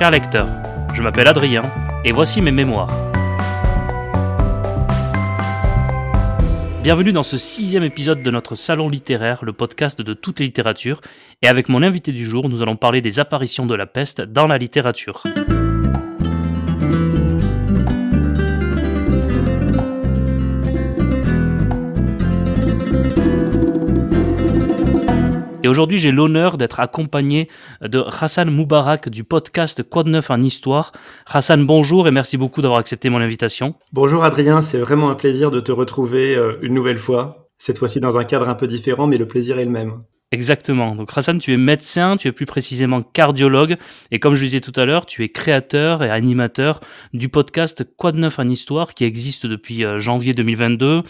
Cher lecteur, je m'appelle Adrien et voici mes mémoires. Bienvenue dans ce sixième épisode de notre salon littéraire, le podcast de toutes les littératures. Et avec mon invité du jour, nous allons parler des apparitions de la peste dans la littérature. Aujourd'hui, j'ai l'honneur d'être accompagné de Hassan Moubarak du podcast Quoi de neuf en histoire. Hassan, bonjour et merci beaucoup d'avoir accepté mon invitation. Bonjour Adrien, c'est vraiment un plaisir de te retrouver euh, une nouvelle fois. Cette fois-ci dans un cadre un peu différent, mais le plaisir est le même. Exactement. Donc Hassan, tu es médecin, tu es plus précisément cardiologue, et comme je disais tout à l'heure, tu es créateur et animateur du podcast Quoi de neuf en histoire, qui existe depuis euh, janvier 2022.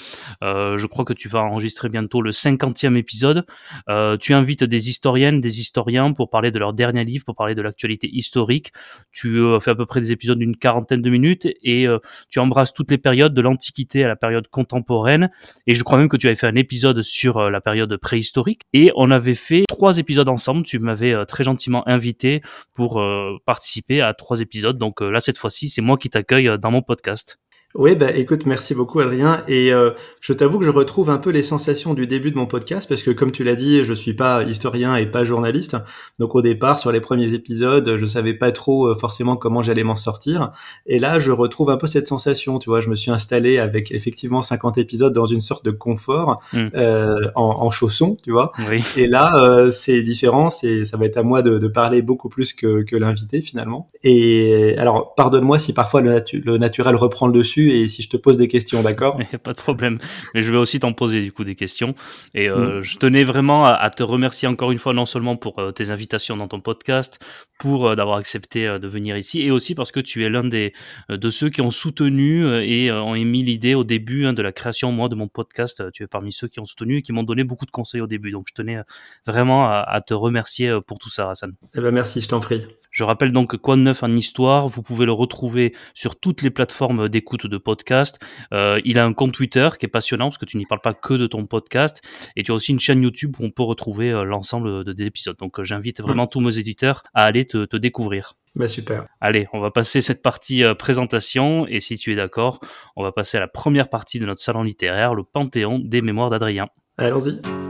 Euh, je crois que tu vas enregistrer bientôt le 50e épisode. Euh, tu invites des historiennes, des historiens pour parler de leur dernier livre, pour parler de l'actualité historique. Tu fais à peu près des épisodes d'une quarantaine de minutes et tu embrasses toutes les périodes de l'Antiquité à la période contemporaine. Et je crois même que tu avais fait un épisode sur la période préhistorique. On avait fait trois épisodes ensemble. Tu m'avais euh, très gentiment invité pour euh, participer à trois épisodes. Donc euh, là, cette fois-ci, c'est moi qui t'accueille dans mon podcast. Oui, bah écoute, merci beaucoup Adrien. Et euh, je t'avoue que je retrouve un peu les sensations du début de mon podcast parce que comme tu l'as dit, je suis pas historien et pas journaliste. Donc au départ, sur les premiers épisodes, je savais pas trop euh, forcément comment j'allais m'en sortir. Et là, je retrouve un peu cette sensation. Tu vois, je me suis installé avec effectivement 50 épisodes dans une sorte de confort Mm. euh, en, en chaussons, tu vois. Oui. Et là, euh, c'est différent. C'est, ça va être à moi de, de parler beaucoup plus que, que l'invité finalement. Et alors, pardonne-moi si parfois le, natu- le naturel reprend le dessus et si je te pose des questions, d'accord? Pas de problème. Mais je vais aussi t'en poser du coup des questions. Et euh, Mm. je tenais vraiment à, à te remercier encore une fois, non seulement pour euh, tes invitations dans ton podcast, pour euh, d'avoir accepté euh, de venir ici, et aussi parce que tu es l'un des de ceux qui ont soutenu et ont émis l'idée au début hein, de la création moi de mon podcast. Tu es parmi ceux qui ont soutenu et qui m'ont donné beaucoup de conseils au début. Donc je tenais vraiment à, à te remercier pour tout ça, Hassan. Eh ben merci, je t'en prie. Je rappelle donc Quoi de neuf en histoire, vous pouvez le retrouver sur toutes les plateformes d'écoute de podcast. Euh, il a un compte Twitter qui est passionnant parce que tu n'y parles pas que de ton podcast et tu as aussi une chaîne YouTube où on peut retrouver euh, l'ensemble de- des épisodes. Donc euh, j'invite vraiment tous mes éditeurs à aller te, te découvrir. Bah super. Allez, on va passer cette partie euh, présentation et si tu es d'accord, on va passer à la première partie de notre salon littéraire, le Panthéon des mémoires d'Adrien. Allons-y.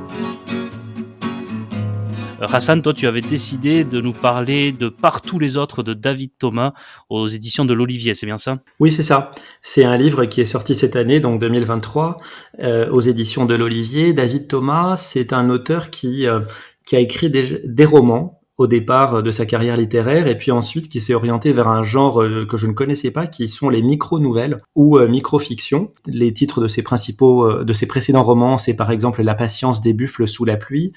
Euh, Hassan, toi, tu avais décidé de nous parler de Partout les autres de David Thomas aux éditions de l'Olivier, c'est bien ça? Oui, c'est ça. C'est un livre qui est sorti cette année, donc 2023, euh, aux éditions de l'Olivier. David Thomas, c'est un auteur qui, euh, qui a écrit des, romans au départ de sa carrière littéraire et puis ensuite qui s'est orienté vers un genre euh, que je ne connaissais pas qui sont les micro-nouvelles ou euh, micro-fictions. Les titres de ses principaux euh, de ses précédents romans, c'est par exemple La patience des buffles sous la pluie.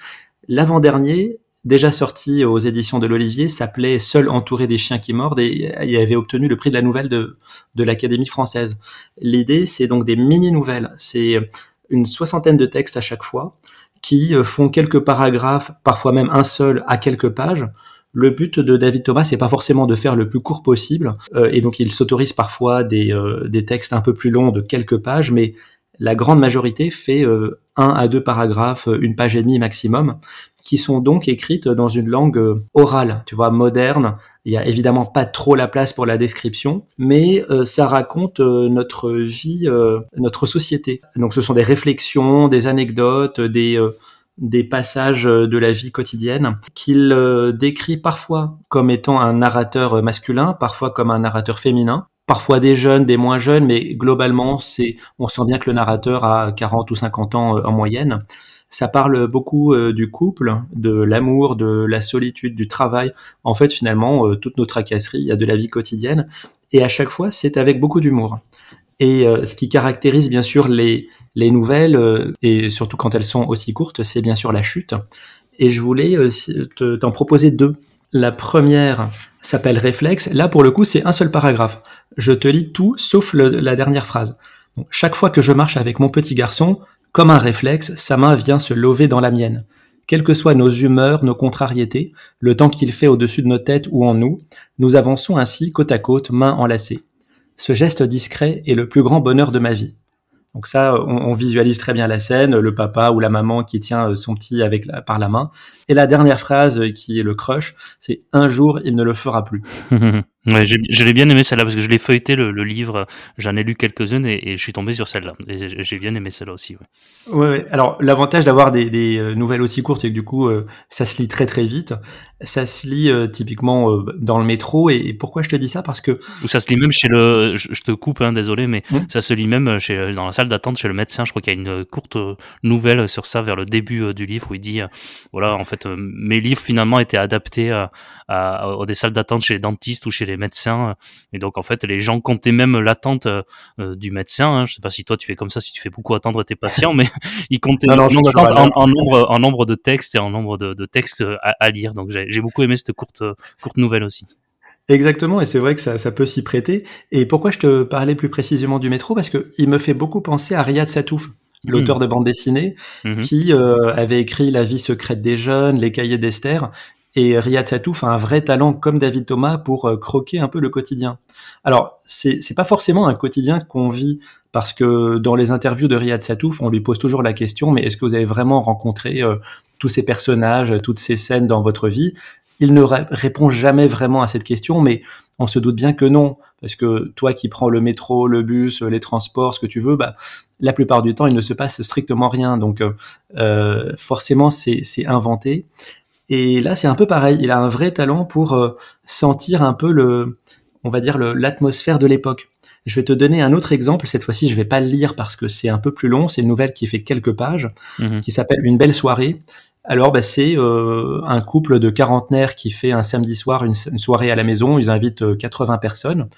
L'avant-dernier, déjà sorti aux éditions de l'Olivier, s'appelait Seul entouré des chiens qui mordent et il avait obtenu le prix de la nouvelle de, de l'Académie française. L'idée, c'est donc des mini-nouvelles. C'est une soixantaine de textes à chaque fois qui euh, font quelques paragraphes, parfois même un seul à quelques pages. Le but de David Thomas, c'est pas forcément de faire le plus court possible, euh, et donc il s'autorise parfois des, euh, des textes un peu plus longs de quelques pages, mais la grande majorité fait euh, un à deux paragraphes, euh, une page et demie maximum, qui sont donc écrites dans une langue euh, orale, tu vois, moderne. Il y a évidemment pas trop la place pour la description, mais euh, ça raconte euh, notre vie, euh, notre société. Donc ce sont des réflexions, des anecdotes, des des passages de la vie quotidienne qu'il décrit parfois comme étant un narrateur masculin, parfois comme un narrateur féminin, parfois des jeunes, des moins jeunes, mais globalement, c'est, on sent bien que le narrateur a 40 ou 50 ans euh, en moyenne. Ça parle beaucoup euh, du couple, de l'amour, de la solitude, du travail. En fait, finalement, euh, toutes nos tracasseries, il y a de la vie quotidienne. Et à chaque fois, c'est avec beaucoup d'humour. Et ce qui caractérise bien sûr les, les nouvelles, et surtout quand elles sont aussi courtes, c'est bien sûr la chute. Et je voulais t'en proposer deux. La première s'appelle Réflexe. Là, pour le coup, c'est un seul paragraphe. Je te lis tout sauf la dernière phrase. Chaque fois que je marche avec mon petit garçon, comme un réflexe, sa main vient se lever dans la mienne. Quelles que soient nos humeurs, nos contrariétés, le temps qu'il fait au-dessus de nos têtes ou en nous, nous avançons ainsi côte à côte, mains enlacées. Ce geste discret est le plus grand bonheur de ma vie. Donc ça, on, visualise très bien la scène, le papa ou la maman qui tient son petit avec par la main. Et la dernière phrase qui est le crush, c'est un jour il ne le fera plus. Ouais, je l'ai bien aimé celle-là parce que je l'ai feuilleté le, le livre, j'en ai lu quelques-unes et, et, je suis tombé sur celle-là. Et j'ai bien aimé celle-là aussi. Ouais. ouais, alors l'avantage d'avoir des, des, euh, nouvelles aussi courtes, c'est que du coup, euh, ça se lit très très vite. Ça se lit euh, typiquement dans le métro. Et, pourquoi je te dis ça? Parce que ou ça se lit même chez le. Je, te coupe, hein, désolé, mais mmh. ça se lit même chez dans la salle d'attente chez le médecin. Je crois qu'il y a une courte nouvelle sur ça vers le début du livre où il dit voilà, en fait, mes livres finalement étaient adaptés à, à, à des salles d'attente chez les dentistes ou chez les médecins. Et donc, en fait, les gens comptaient même l'attente euh, du médecin. Hein. Je sais pas si toi tu fais comme ça, si tu fais beaucoup attendre tes patients, mais ils comptaient en, nombre, en nombre de textes et en nombre de, textes à, lire. Donc, j'ai beaucoup aimé cette courte, courte nouvelle aussi. Exactement, et c'est vrai que ça, ça peut s'y prêter. Et pourquoi je te parlais plus précisément du métro? Parce que il me fait beaucoup penser à Riyad Satouf, l'auteur mmh. de bande dessinée, mmh qui euh, avait écrit La vie secrète des jeunes, Les cahiers d'Esther, et Riyad Satouf a un vrai talent, comme David Thomas, pour euh, croquer un peu le quotidien. Alors, c'est, pas forcément un quotidien qu'on vit, parce que dans les interviews de Riyad Satouf, on lui pose toujours la question, mais est-ce que vous avez vraiment rencontré euh, tous ces personnages, toutes ces scènes dans votre vie? Il ne répond jamais vraiment à cette question, mais on se doute bien que non, parce que toi qui prends le métro, le bus, les transports, ce que tu veux, bah, la plupart du temps, il ne se passe strictement rien. Donc, euh, forcément, c'est, c'est inventé. Et là, c'est un peu pareil. Il a un vrai talent pour euh, sentir un peu le, on va dire l'atmosphère de l'époque. Je vais te donner un autre exemple. Cette fois-ci, je vais pas le lire parce que c'est un peu plus long. C'est une nouvelle qui fait quelques pages, mhm. qui s'appelle Une belle soirée. Alors, bah, c'est euh, un couple de quarantenaires qui fait un samedi soir une, soirée à la maison. Ils invitent 80 euh, personnes.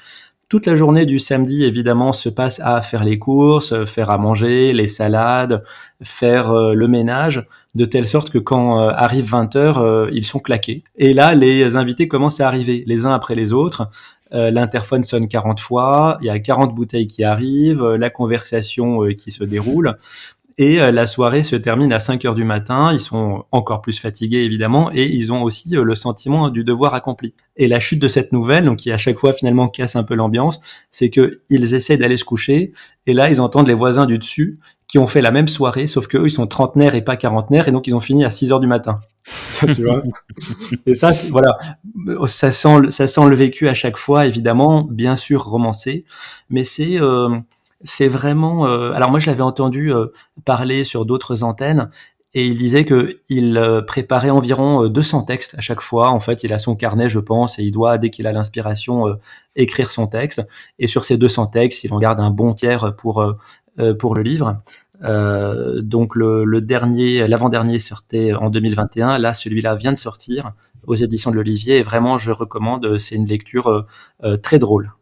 Toute la journée du samedi, évidemment, se passe à faire les courses, faire à manger, les salades, faire le ménage de telle sorte que quand euh, arrive 20 heures, euh, ils sont claqués. Et là, les invités commencent à arriver, les uns après les autres. Euh, l'interphone sonne 40 fois, il y a 40 bouteilles qui arrivent, la conversation qui se déroule. Et la soirée se termine à 5 heures du matin. Ils sont encore plus fatigués, évidemment, et ils ont aussi le sentiment du devoir accompli. Et la chute de cette nouvelle, donc qui à chaque fois finalement casse un peu l'ambiance, c'est que ils essaient d'aller se coucher, et là ils entendent les voisins du dessus qui ont fait la même soirée, sauf que eux, ils sont trentenaires et pas quarantenaires, et donc ils ont fini à 6 heures du matin. tu vois? Et ça, voilà, ça sent, ça sent le vécu à chaque fois, évidemment, bien sûr romancé, mais c'est euh, c'est vraiment. Euh, alors moi, je l'avais entendu euh, parler sur d'autres antennes, et il disait que il euh, préparait environ 200 textes à chaque fois. En fait, il a son carnet, je pense, et il doit, dès qu'il a l'inspiration, écrire son texte. Et sur ces 200 textes, il en garde un bon tiers pour euh, pour le livre. Euh, donc le, le dernier, l'avant-dernier sortait en 2021. Là, celui-là vient de sortir aux éditions de l'Olivier. Et vraiment, je recommande. C'est une lecture euh, très drôle.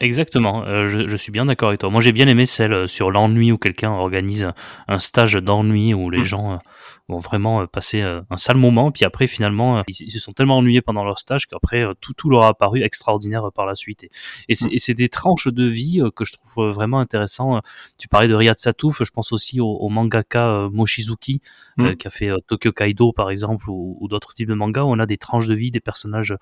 Exactement, je, je, suis bien d'accord avec toi. Moi j'ai bien aimé celle sur l'ennui où quelqu'un organise un stage d'ennui où les mmh. gens vont vraiment euh, passer euh, un sale moment. Puis après, finalement, euh, ils, se sont tellement ennuyés pendant leur stage qu'après, tout, tout leur a apparu extraordinaire par la suite. Et, et c'est des tranches de vie que je trouve vraiment intéressant. Tu parlais de Riyad Satouf, je pense aussi au, mangaka Mochizuki, mm. qui a fait Tokyo Kaido, par exemple, ou, d'autres types de mangas où on a des tranches de vie, des personnages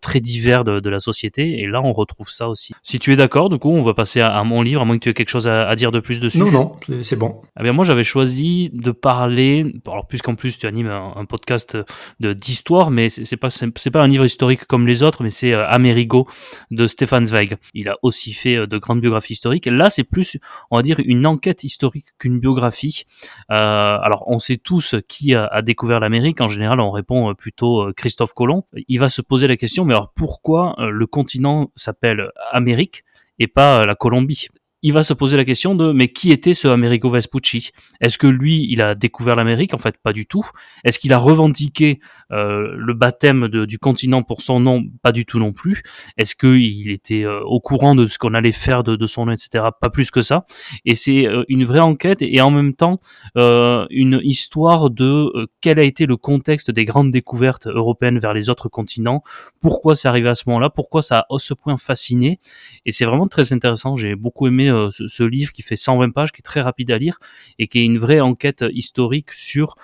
très divers de, la société. Et là, on retrouve ça aussi. Si tu es d'accord, du coup, on va passer à, mon livre, à moins que tu aies quelque chose à, dire de plus dessus. Non, non, c'est bon. Eh bien, moi, j'avais choisi de parler, alors puisqu'en plus tu animes un, podcast d'histoire, mais c'est pas pas un livre historique comme les autres, mais c'est euh, Amerigo de Stefan Zweig. Il a aussi fait euh, de grandes biographies historiques. Là, c'est plus, on va dire, une enquête historique qu'une biographie. Euh, alors, on sait tous qui a, a découvert l'Amérique. En général, on répond plutôt Christophe Colomb. Il va se poser la question, mais alors pourquoi le continent s'appelle Amérique et pas la Colombie? Il va se poser la question de mais qui était ce Amerigo Vespucci? Est-ce que lui, il a découvert l'Amérique? En fait, pas du tout. Est-ce qu'il a revendiqué euh, le baptême du continent pour son nom? Pas du tout non plus. Est-ce qu'il était euh, au courant de ce qu'on allait faire de, son nom, etc. Pas plus que ça. Et c'est euh, une vraie enquête et en même temps une histoire de quel a été le contexte des grandes découvertes européennes vers les autres continents? Pourquoi c'est arrivé à ce moment-là? Pourquoi ça a à ce point fasciné? Et c'est vraiment très intéressant. J'ai beaucoup aimé ce, ce, livre qui fait 120 pages, qui est très rapide à lire et qui est une vraie enquête historique sur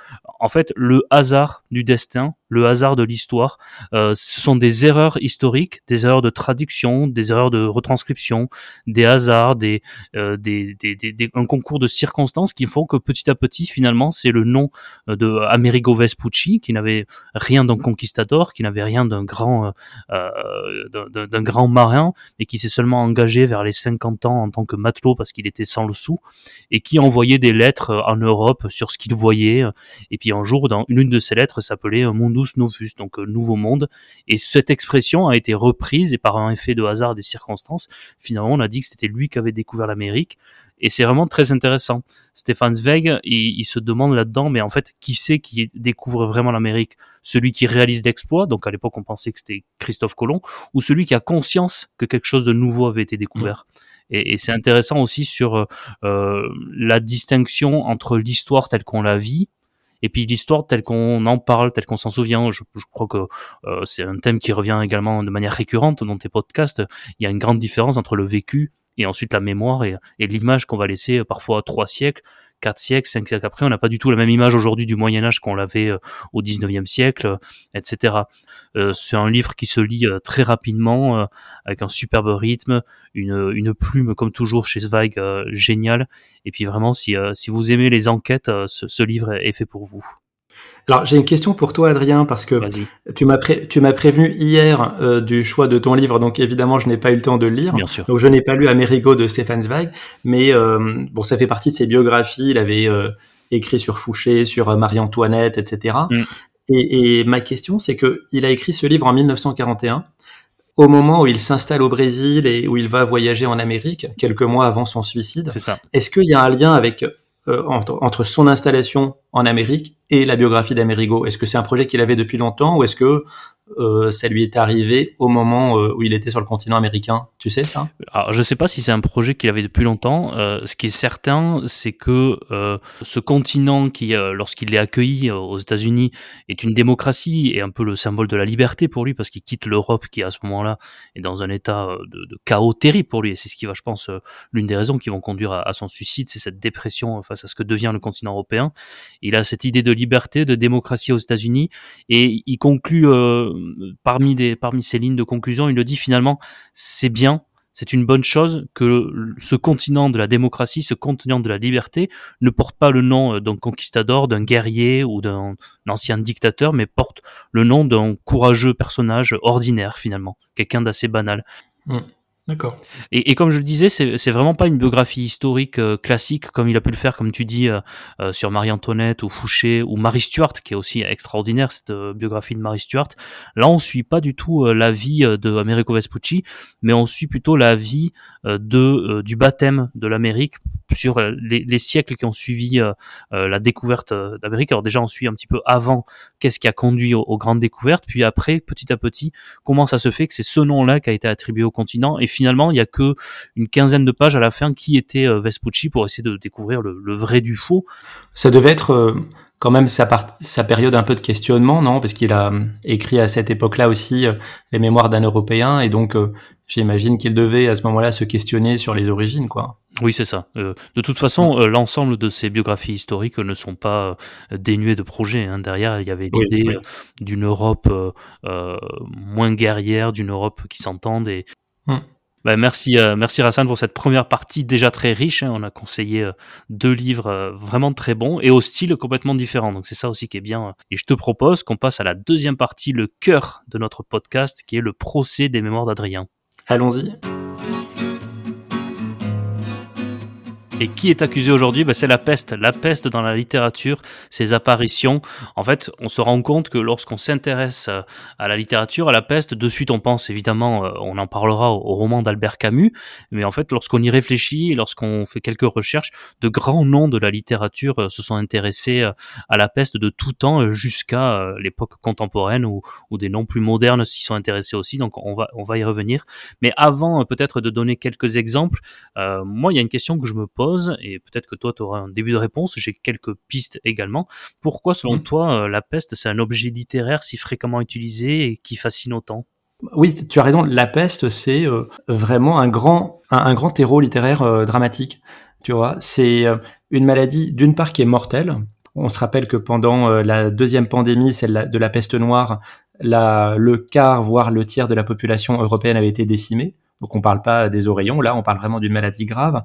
en fait le hasard du destin, le hasard de l'histoire. Euh, ce sont des erreurs historiques, des erreurs de traduction, des erreurs de retranscription, des hasards, euh, des, des, des, un concours de circonstances qui font que petit à petit, finalement, c'est le nom euh, de Amerigo Vespucci qui n'avait rien d'un conquistador, qui n'avait rien d'un grand, euh, d'un grand marin, et qui s'est seulement engagé vers les 50 ans en tant que matelot parce qu'il était sans le sou, et qui envoyait des lettres en Europe sur ce qu'il voyait. Et puis un jour, dans une de ces lettres, s'appelait Mundus Novus, donc euh, Nouveau Monde. Et cette expression a été reprise et par un effet de hasard des circonstances, finalement, on a dit que c'était lui qui avait découvert l'Amérique. Et c'est vraiment très intéressant. Stéphane Zweig, il, se demande là-dedans, mais en fait, qui c'est qui découvre vraiment l'Amérique? Celui qui réalise l'exploit, donc à l'époque on pensait que c'était Christophe Colomb, ou celui qui a conscience que quelque chose de nouveau avait été découvert? Et, et c'est intéressant aussi sur euh, la distinction entre l'histoire telle qu'on la vit et puis l'histoire telle qu'on en parle, telle qu'on s'en souvient, je, je, crois que euh, c'est un thème qui revient également de manière récurrente dans tes podcasts. Il y a une grande différence entre le vécu et ensuite la mémoire et, et l'image qu'on va laisser euh, parfois trois siècles 4 siècles, 5 siècles après, on n'a pas du tout la même image aujourd'hui du Moyen Âge qu'on l'avait euh, au 19e siècle, euh, etc. Euh, c'est un livre qui se lit très rapidement, avec un superbe rythme, une, une plume comme toujours chez Zweig génial. Et puis vraiment, si, si vous aimez les enquêtes, ce livre est fait pour vous. Alors j'ai une question pour toi Adrien parce que tu m'as tu m'as prévenu hier euh, du choix de ton livre donc évidemment je n'ai pas eu le temps de le lire. Bien sûr. Donc je n'ai pas lu Amerigo de Stefan Zweig mais euh, bon ça fait partie de ses biographies, il avait euh, écrit sur Fouché, sur Marie-Antoinette, etc. Mm. Et, et, ma question c'est que il a écrit ce livre en 1941 au moment où il s'installe au Brésil et où il va voyager en Amérique quelques mois avant son suicide. Est-ce qu'il y a un lien avec entre, entre, son installation en Amérique et la biographie d'Amerigo Est-ce que c'est un projet qu'il avait depuis longtemps ou est-ce que euh, ça lui est arrivé au moment euh, où il était sur le continent américain? Tu sais ça? Alors, Je sais pas si c'est un projet qu'il avait depuis longtemps. Euh, ce qui est certain, c'est que ce continent qui, lorsqu'il est accueilli aux États-Unis, est une démocratie et un peu le symbole de la liberté pour lui parce qu'il quitte l'Europe qui à ce moment-là est dans un état de, chaos terrible pour lui. Et c'est ce qui va, je pense, l'une des raisons qui vont conduire à son suicide, c'est cette dépression face à ce que devient le continent européen. Il a cette idée de liberté, de démocratie aux États-Unis et il conclut parmi, des, parmi ces lignes de conclusion, il le dit finalement, c'est bien, c'est une bonne chose que ce continent de la démocratie, ce continent de la liberté, ne porte pas le nom d'un conquistador, d'un guerrier ou d'un ancien dictateur, mais porte le nom d'un courageux personnage ordinaire finalement, quelqu'un d'assez banal. Mmh. Et, comme je le disais, c'est vraiment pas une biographie historique euh, classique comme il a pu le faire, comme tu dis, euh, euh, sur Marie-Antoinette ou Fouché ou Marie Stuart, qui est aussi extraordinaire cette biographie de Marie Stuart. Là, on suit pas du tout la vie de Vespucci, mais on suit plutôt la vie de du baptême de l'Amérique sur les, les, siècles qui ont suivi la découverte d'Amérique. Alors déjà, on suit un petit peu avant qu'est-ce qui a conduit aux, aux, grandes découvertes, puis après, petit à petit, comment ça se fait que c'est ce nom-là qui a été attribué au continent et finalement, il y a que une quinzaine de pages à la fin qui était euh, Vespucci pour essayer de découvrir le, vrai du faux. Ça devait être euh, quand même sa, sa période un peu de questionnement, non? Parce qu'il a euh, écrit à cette époque-là aussi les mémoires d'un Européen, et donc j'imagine qu'il devait à ce moment-là se questionner sur les origines, quoi. Oui, c'est ça. de toute façon, l'ensemble de ces biographies historiques ne sont pas dénuées de projets. Hein. Derrière, il y avait l'idée d'une Europe moins guerrière, d'une Europe qui s'entende et, hmm. Bah, merci, euh, merci Rassan pour cette première partie déjà très riche. Hein. On a conseillé euh, deux livres euh, vraiment très bons et au style complètement différent. Donc c'est ça aussi qui est bien. Et je te propose qu'on passe à la deuxième partie, le cœur de notre podcast, qui est le procès des mémoires d'Adrien. Allons-y. Et qui est accusé aujourd'hui? Ben, C'est la peste. La peste dans la littérature, ses apparitions. En fait, on se rend compte que lorsqu'on s'intéresse euh, à la littérature, à la peste, de suite on pense évidemment, euh, on en parlera au, roman d'Albert Camus, mais en fait, lorsqu'on y réfléchit lorsqu'on fait quelques recherches, de grands noms de la littérature euh, se sont intéressés à la peste de tout temps jusqu'à l'époque contemporaine ou, ou, des noms plus modernes s'y sont intéressés aussi. Donc on va, on va y revenir. Mais avant peut-être de donner quelques exemples, moi il y a une question que je me pose et peut-être que toi tu auras un début de réponse, j'ai quelques pistes également. Pourquoi selon mmh. toi euh, la peste c'est un objet littéraire si fréquemment utilisé et qui fascine autant? Oui, tu as raison. La peste, c'est vraiment un grand, un, grand terreau littéraire dramatique. Tu vois, c'est une maladie d'une part qui est mortelle. On se rappelle que pendant la deuxième pandémie, celle de la peste noire, la, le quart, voire le tiers de la population européenne avait été décimée. Donc on ne parle pas des oreillons, là on parle vraiment d'une maladie grave.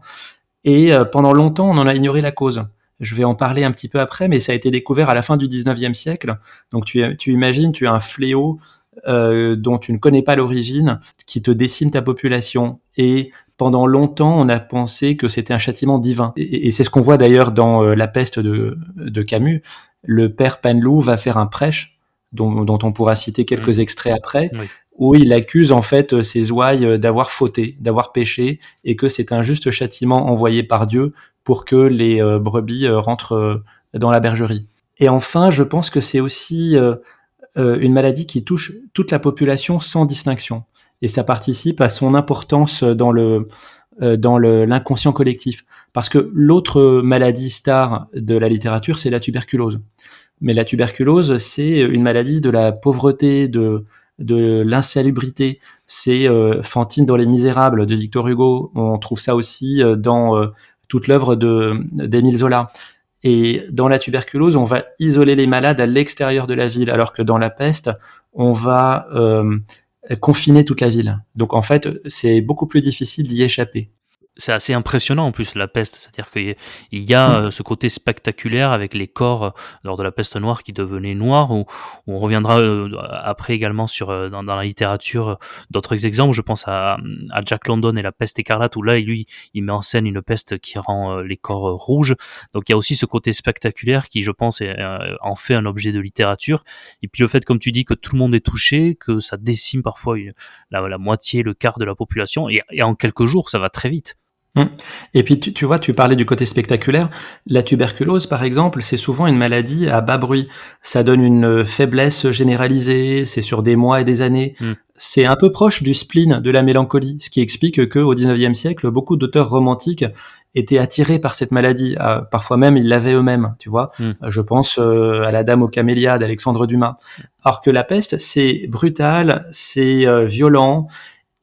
Et euh, pendant longtemps, on en a ignoré la cause. Je vais en parler un petit peu après, mais ça a été découvert à la fin du 19e siècle. Donc tu, tu imagines, tu as un fléau euh, dont tu ne connais pas l'origine, qui te décime ta population. Et pendant longtemps, on a pensé que c'était un châtiment divin. Et, c'est ce qu'on voit d'ailleurs dans euh, La peste de, de Camus. Le père Penlou va faire un prêche dont, on pourra citer quelques mmh. extraits après, où il accuse en fait euh, ses ouailles euh, d'avoir fauté, d'avoir péché, et que c'est un juste châtiment envoyé par Dieu pour que les euh, brebis rentrent dans la bergerie. Et enfin, je pense que c'est aussi une maladie qui touche toute la population sans distinction, et ça participe à son importance dans le dans l'inconscient collectif. Parce que l'autre maladie star de la littérature, c'est la tuberculose. Mais la tuberculose, c'est une maladie de la pauvreté, de, de l'insalubrité. C'est euh, Fantine dans Les Misérables de Victor Hugo. On trouve ça aussi euh, dans euh, toute l'œuvre d'Émile Zola. Et dans la tuberculose, on va isoler les malades à l'extérieur de la ville, alors que dans la peste, on va confiner toute la ville. Donc en fait, c'est beaucoup plus difficile d'y échapper c'est assez impressionnant en plus la peste, c'est-à-dire qu'il y a mm. euh, ce côté spectaculaire avec les corps euh, lors de la peste noire qui devenaient noirs. Où, on reviendra euh, après également sur dans, la littérature d'autres exemples. Je pense à, à, Jack London et la peste écarlate où là lui il met en scène une peste qui rend les corps rouges. Donc il y a aussi ce côté spectaculaire qui je pense est, en fait un objet de littérature. Et puis le fait comme tu dis que tout le monde est touché, que ça décime parfois la, la, moitié, le quart de la population et en quelques jours ça va très vite. Hum. Et puis tu, vois, tu parlais du côté spectaculaire. La tuberculose, par exemple, c'est souvent une maladie à bas bruit. Ça donne une faiblesse généralisée. C'est sur des mois et des années. Hum. C'est un peu proche du spleen, de la mélancolie, ce qui explique que au 19e siècle, beaucoup d'auteurs romantiques étaient attirés par cette maladie. Ah, parfois même, ils l'avaient eux-mêmes. Tu vois, hum. je pense euh, à la Dame aux camélias d'Alexandre Dumas. Alors que la peste, c'est brutal, c'est euh, violent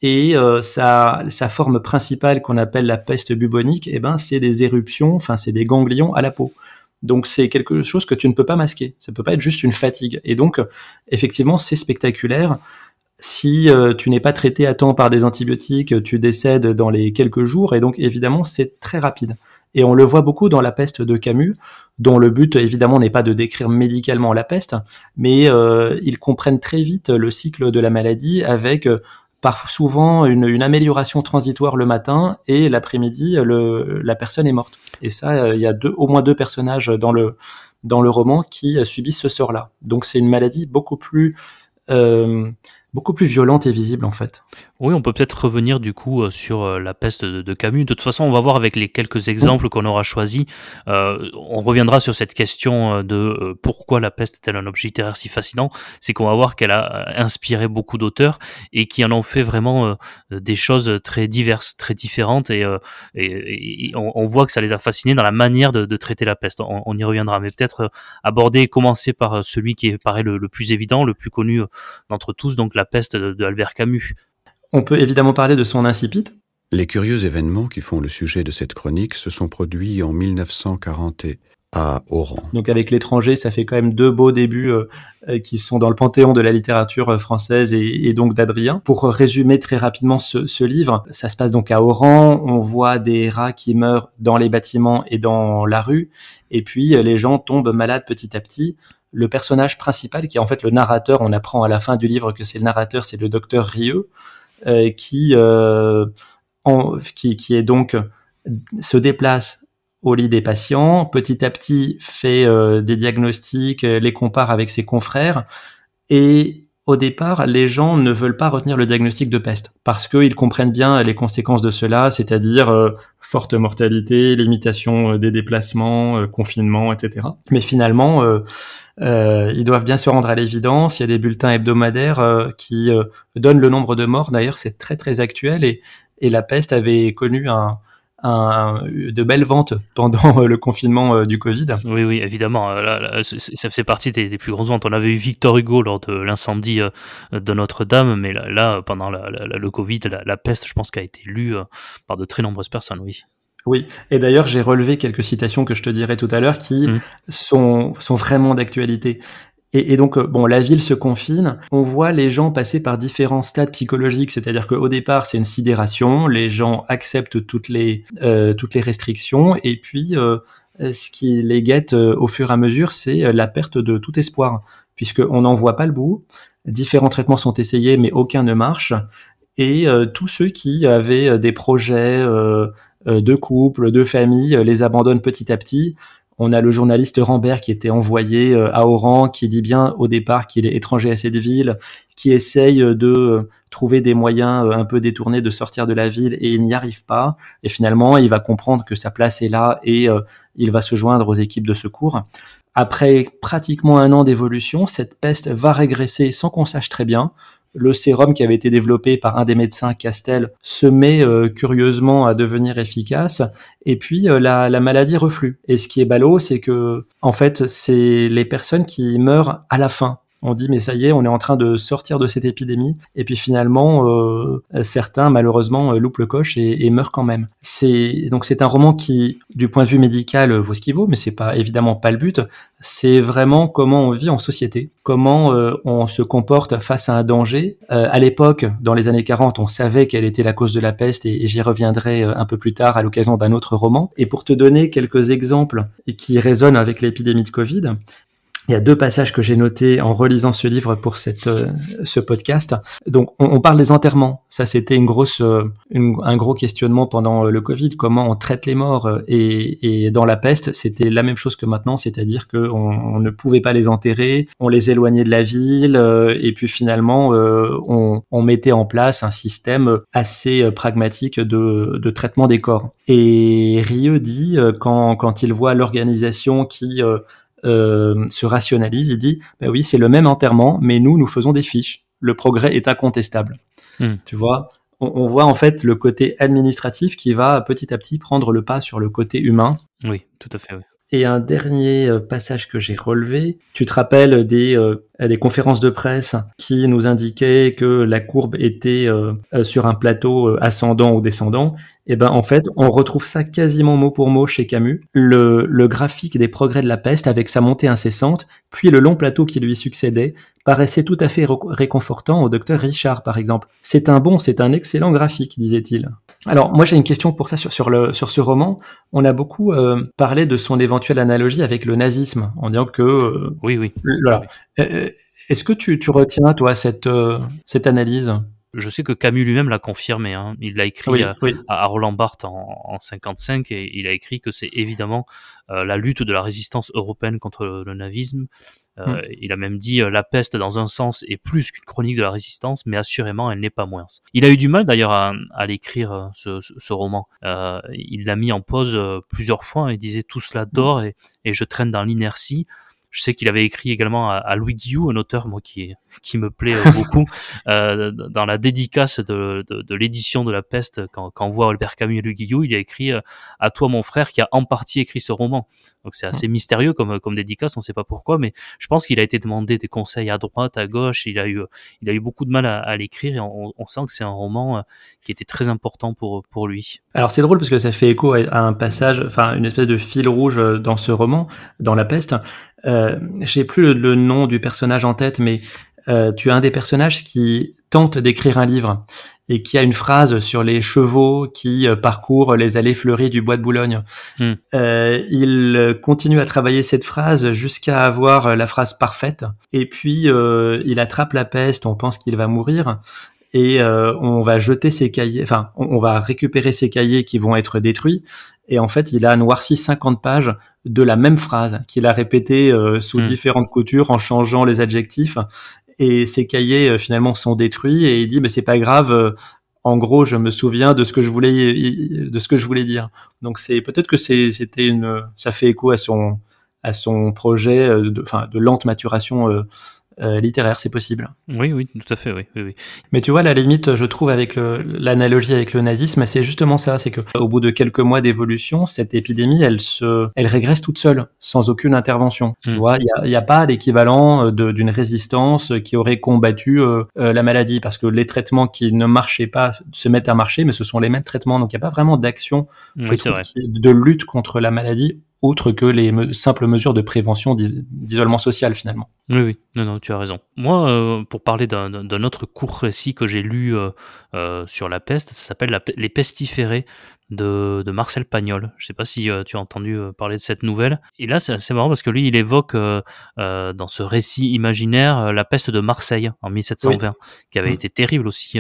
et euh, sa, forme principale qu'on appelle la peste bubonique, eh ben, c'est des éruptions, enfin c'est des ganglions à la peau. Donc c'est quelque chose que tu ne peux pas masquer. Ça peut pas être juste une fatigue. Et donc effectivement c'est spectaculaire. Si euh, tu n'es pas traité à temps par des antibiotiques, tu décèdes dans les quelques jours. Et donc évidemment c'est très rapide. Et on le voit beaucoup dans la peste de Camus, dont le but évidemment n'est pas de décrire médicalement la peste, mais euh, ils comprennent très vite le cycle de la maladie avec par souvent une, amélioration transitoire le matin et l'après-midi, la personne est morte. Et ça, euh, il y a deux, au moins deux personnages dans le, dans le roman qui subissent ce sort-là. Donc c'est une maladie beaucoup plus euh, beaucoup plus violente et visible en fait. Oui, on peut peut-être revenir du coup euh, sur euh, la peste de, Camus. De toute façon, on va voir avec les quelques exemples qu'on aura choisis. Euh, on reviendra sur cette question de pourquoi la peste est-elle un objet littéraire si fascinant. C'est qu'on va voir qu'elle a inspiré beaucoup d'auteurs et qui en ont fait vraiment des choses très diverses, très différentes et, on, voit que ça les a fascinés dans la manière de, traiter la peste. On, y reviendra, mais peut-être aborder, commencer par celui qui paraît le, plus évident, le plus connu d'entre tous, donc la peste de, Albert Camus. On peut évidemment parler de son incipit. Les curieux événements qui font le sujet de cette chronique se sont produits en 1940 à Oran. Donc avec l'étranger, ça fait quand même deux beaux débuts euh, euh, qui sont dans le panthéon de la littérature euh, française et, donc d'Adrien. Pour résumer très rapidement ce, ce, livre, ça se passe donc à Oran. On voit des rats qui meurent dans les bâtiments et dans la rue, et puis les gens tombent malades petit à petit le personnage principal, qui est en fait le narrateur, on apprend à la fin du livre que c'est le narrateur, c'est le docteur Rieux, qui, euh, qui, qui est donc se déplace au lit des patients, petit à petit fait euh, des diagnostics, les compare avec ses confrères, et au départ, les gens ne veulent pas retenir le diagnostic de peste parce qu'ils comprennent bien les conséquences de cela, c'est-à-dire euh, forte mortalité, limitation euh, des déplacements, euh, confinement, etc. Mais finalement, ils doivent bien se rendre à l'évidence. Il y a des bulletins hebdomadaires qui donnent le nombre de morts. D'ailleurs, c'est très très actuel et, et la peste avait connu un, de belles ventes pendant le confinement du Covid. Oui, oui, évidemment. ça faisait partie des, plus grosses ventes. On avait eu Victor Hugo lors de l'incendie de Notre-Dame, mais là, pendant le Covid, la, peste, je pense, qu'a été lue par de très nombreuses personnes, oui. Oui, et d'ailleurs j'ai relevé quelques citations que je te dirai tout à l'heure qui mmh. sont, sont vraiment d'actualité. Et, donc, euh, bon, la ville se confine. On voit les gens passer par différents stades psychologiques, c'est-à-dire qu'au départ, c'est une sidération. Les gens acceptent toutes les euh, toutes les restrictions, et puis euh, ce qui les guette au fur et à mesure, c'est la perte de tout espoir, puisqu'on n'en voit pas le bout. Différents traitements sont essayés, mais aucun ne marche. Et tous ceux qui avaient des projets de couple, de famille, les abandonnent petit à petit on a le journaliste Rambert qui était envoyé euh, à Oran, qui dit bien au départ qu'il est étranger à cette ville, qui essaye de euh, trouver des moyens euh, un peu détournés de sortir de la ville et il n'y arrive pas. Et finalement, il va comprendre que sa place est là et il va se joindre aux équipes de secours. Après pratiquement un an d'évolution, cette peste va régresser sans qu'on sache très bien le sérum qui avait été développé par un des médecins, Castel, se met euh, curieusement à devenir efficace, et puis euh, la, la, maladie reflue. Et ce qui est ballot, c'est que en fait, c'est les personnes qui meurent à la fin on dit mais ça y est, on est en train de sortir de cette épidémie. Et puis finalement, euh, certains malheureusement euh, loupent le coche et, meurent quand même. C'est donc c'est un roman qui, du point de vue médical, vaut ce qu'il vaut, mais c'est pas évidemment pas le but. C'est vraiment comment on vit en société, comment euh, on se comporte face à un danger. à l'époque, dans les années 40, on savait quelle était la cause de la peste et, et j'y reviendrai un peu plus tard à l'occasion d'un autre roman. Et pour te donner quelques exemples qui résonnent avec l'épidémie de Covid, il y a deux passages que j'ai notés en relisant ce livre pour cette, euh, ce podcast. Donc, on, on, parle des enterrements. Ça, c'était une grosse, euh, un gros questionnement pendant euh, le Covid. Comment on traite les morts et, et dans la peste, c'était la même chose que maintenant, c'est-à-dire qu'on on ne pouvait pas les enterrer, on les éloignait de la ville, et puis finalement, on, on, mettait en place un système assez pragmatique de, de traitement des corps. Et Rieu dit quand, quand il voit l'organisation qui euh, se rationalise, il dit, bah oui, c'est le même enterrement, mais nous, nous faisons des fiches. Le progrès est incontestable. Hmm. Tu vois, on, voit en fait le côté administratif qui va petit à petit prendre le pas sur le côté humain. Oui, tout à fait. Oui. Et un dernier euh, passage que j'ai relevé, tu te rappelles des, euh, des conférences de presse qui nous indiquaient que la courbe était euh, sur un plateau ascendant ou descendant? Et eh ben en fait, on retrouve ça quasiment mot pour mot chez Camus. Le, graphique des progrès de la peste avec sa montée incessante, puis le long plateau qui lui succédait, paraissait tout à fait réconfortant au docteur Richard, par exemple. C'est un bon, c'est un excellent graphique, disait-il. Alors, moi, j'ai une question pour ça sur, sur, ce roman. On a beaucoup parlé de son éventuelle analogie avec le nazisme, en disant que... Euh, oui, oui. Voilà. Euh, est-ce que tu, tu retiens, toi, cette, cette analyse? Je sais que Camus lui-même l'a confirmé. Hein. Il l'a écrit à, Roland Barthes en, en 55 et il a écrit que c'est évidemment la lutte de la résistance européenne contre le nazisme euh, mm. Il a même dit euh, la peste dans un sens est plus qu'une chronique de la résistance, mais assurément elle n'est pas moins. Il a eu du mal d'ailleurs à, à l'écrire euh, ce, ce, roman. il l'a mis en pause plusieurs fois. Il disait tout cela dort et, et je traîne dans l'inertie. Je sais qu'il avait écrit également à, Louis Guillou, un auteur moi qui qui me plaît euh, beaucoup, euh, dans la dédicace de, de, de l'édition de La Peste, quand, quand on voit Albert Camus et Louis Guillou, il a écrit euh, à toi mon frère qui a en partie écrit ce roman. Donc c'est assez mystérieux comme comme dédicace, on ne sait pas pourquoi, mais je pense qu'il a été demandé des conseils à droite, à gauche. Il a eu il a eu beaucoup de mal à, à l'écrire et on, on, sent que c'est un roman qui était très important pour pour lui. Alors c'est drôle parce que ça fait écho à un passage, enfin une espèce de fil rouge dans ce roman, dans La Peste. Euh, J'ai plus le, nom du personnage en tête, mais euh, tu as un des personnages qui tente d'écrire un livre et qui a une phrase sur les chevaux qui euh, parcourent les allées fleuries du bois de Boulogne. Hmm. Euh, il continue à travailler cette phrase jusqu'à avoir la phrase parfaite. Et puis euh, il attrape la peste, on pense qu'il va mourir. Et euh, on va jeter ses cahiers, enfin, on, va récupérer ses cahiers qui vont être détruits. Et en fait, il a noirci 50 pages de la même phrase qu'il a répétée euh, sous hmm. différentes coutures en changeant les adjectifs. Et ces cahiers euh, finalement sont détruits et il dit mais c'est pas grave. Euh, en gros, je me souviens de ce que je voulais de ce que je voulais dire. Donc c'est peut-être que c'était une ça fait écho à son à son projet de enfin de lente maturation littéraire, c'est possible. Oui, oui, tout à fait, oui, oui, Mais tu vois, la limite, je trouve avec l'analogie avec le nazisme, c'est justement ça, c'est que au bout de quelques mois d'évolution, cette épidémie, elle se, elle régresse toute seule, sans aucune intervention. Tu hmm. vois, il n'y a, a, pas d'équivalent d'une résistance qui aurait combattu la maladie, parce que les traitements qui ne marchaient pas se mettent à marcher, mais ce sont les mêmes traitements, donc il n'y a pas vraiment d'action, de lutte contre la maladie autre que les simples mesures de prévention d'isolement social finalement. Oui, oui, non, non, tu as raison. Moi, euh, pour parler d'un autre court récit que j'ai lu euh, euh, sur la peste, ça s'appelle Les pestiférés de, de, Marcel Pagnol. Je ne sais pas si tu as entendu parler de cette nouvelle. Et là, c'est assez marrant parce que lui, il évoque dans ce récit imaginaire la peste de Marseille en 1720, qui avait mm. été terrible aussi.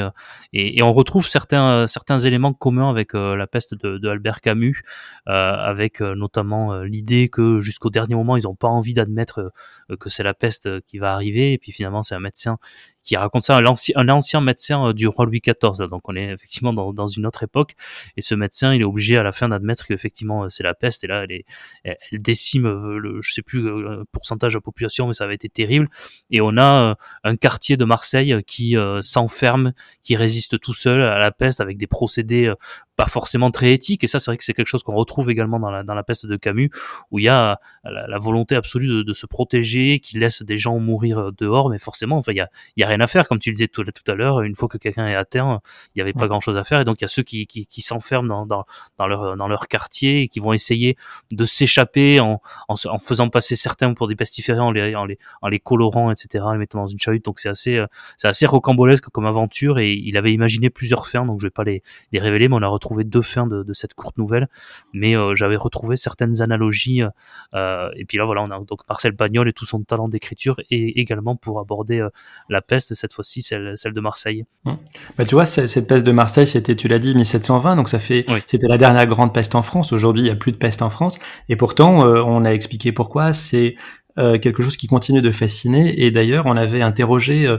Et, et, on retrouve certains, certains éléments communs avec la peste de, de Albert Camus, avec notamment l'idée que jusqu'au dernier moment, ils n'ont pas envie d'admettre que c'est la peste euh, qui va arriver, et puis finalement c'est un médecin qui raconte ça, un ancien, un ancien médecin euh, du roi Louis XIV. Donc on est effectivement dans, dans, une autre époque, et ce médecin, il est obligé à la fin d'admettre qu'effectivement euh, c'est la peste, et là elle, est, elle décime le, je sais plus le pourcentage de la population, mais ça avait été terrible. Et on a un quartier de Marseille qui s'enferme, qui résiste tout seul à la peste avec des procédés pas forcément très éthiques. Et ça, c'est vrai que c'est quelque chose qu'on retrouve également dans la, dans la peste de Camus, où il y a la, volonté absolue de, de, se protéger, qui laisse des gens mourir dehors, mais forcément, enfin, il y a, y a rien à faire, comme tu le disais tout, tout à l'heure. Une fois que quelqu'un est atteint, il n'y avait pas grand-chose à faire. Et donc, il y a ceux qui, qui, qui s'enferment dans, dans, dans, leur, dans leur quartier et qui vont essayer de s'échapper en, en, en, faisant passer certains pour des pestiférés, en les, en les, en les colorant, etc., en les mettant dans une chahute. Donc, c'est assez, c'est assez rocambolesque comme aventure. Et il avait imaginé plusieurs fins, donc je vais pas les, les révéler, mais on a retrouvé deux fins de, de cette courte nouvelle. Mais euh, j'avais retrouvé certaines analogies. Euh, et puis là, voilà, on a donc Marcel Pagnol et tout son talent d'écriture et également pour aborder euh, la peste, cette fois-ci celle, celle de Marseille. Mmh. Bah, tu vois, cette peste de Marseille, c'était, tu l'as dit, 1720, donc ça fait, c'était la dernière grande peste en France. Aujourd'hui, il n'y a plus de peste en France. Et pourtant, euh, on a expliqué pourquoi. C'est euh, quelque chose qui continue de fasciner. Et d'ailleurs, on avait interrogé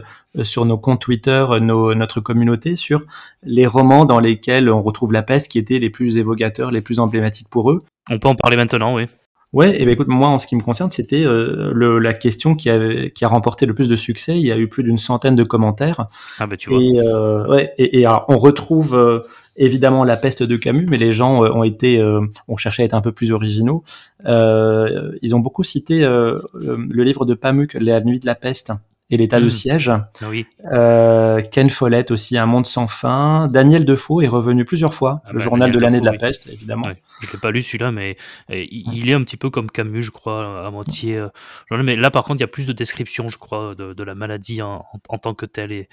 sur nos comptes Twitter nos, notre communauté sur les romans dans lesquels on retrouve la peste qui étaient les plus évocateurs, les plus emblématiques pour eux. On peut en parler maintenant, oui. Ouais, et ben écoute, moi en ce qui me concerne, c'était euh, la question qui a, qui a remporté le plus de succès. Il y a eu plus d'une centaine de commentaires. Ah bah tu vois. Et, euh, ouais, et, et alors, on retrouve euh, évidemment la peste de Camus, mais les gens ont été, ont cherché à être un peu plus originaux. ils ont beaucoup cité le livre de Pamuk, La nuit de la peste, et l'état de hmm. siège. Oui. Euh, Ken Follett aussi, Un monde sans fin. Daniel Defoe est revenu plusieurs fois, ah le bah, journal de l'année de la peste, évidemment. Je l'ai pas lu celui-là, mais il, est un petit peu comme Camus, je crois, à moitié. Euh, mais là, par contre, il y a plus de descriptions, je crois, de, la maladie en, tant que telle, et,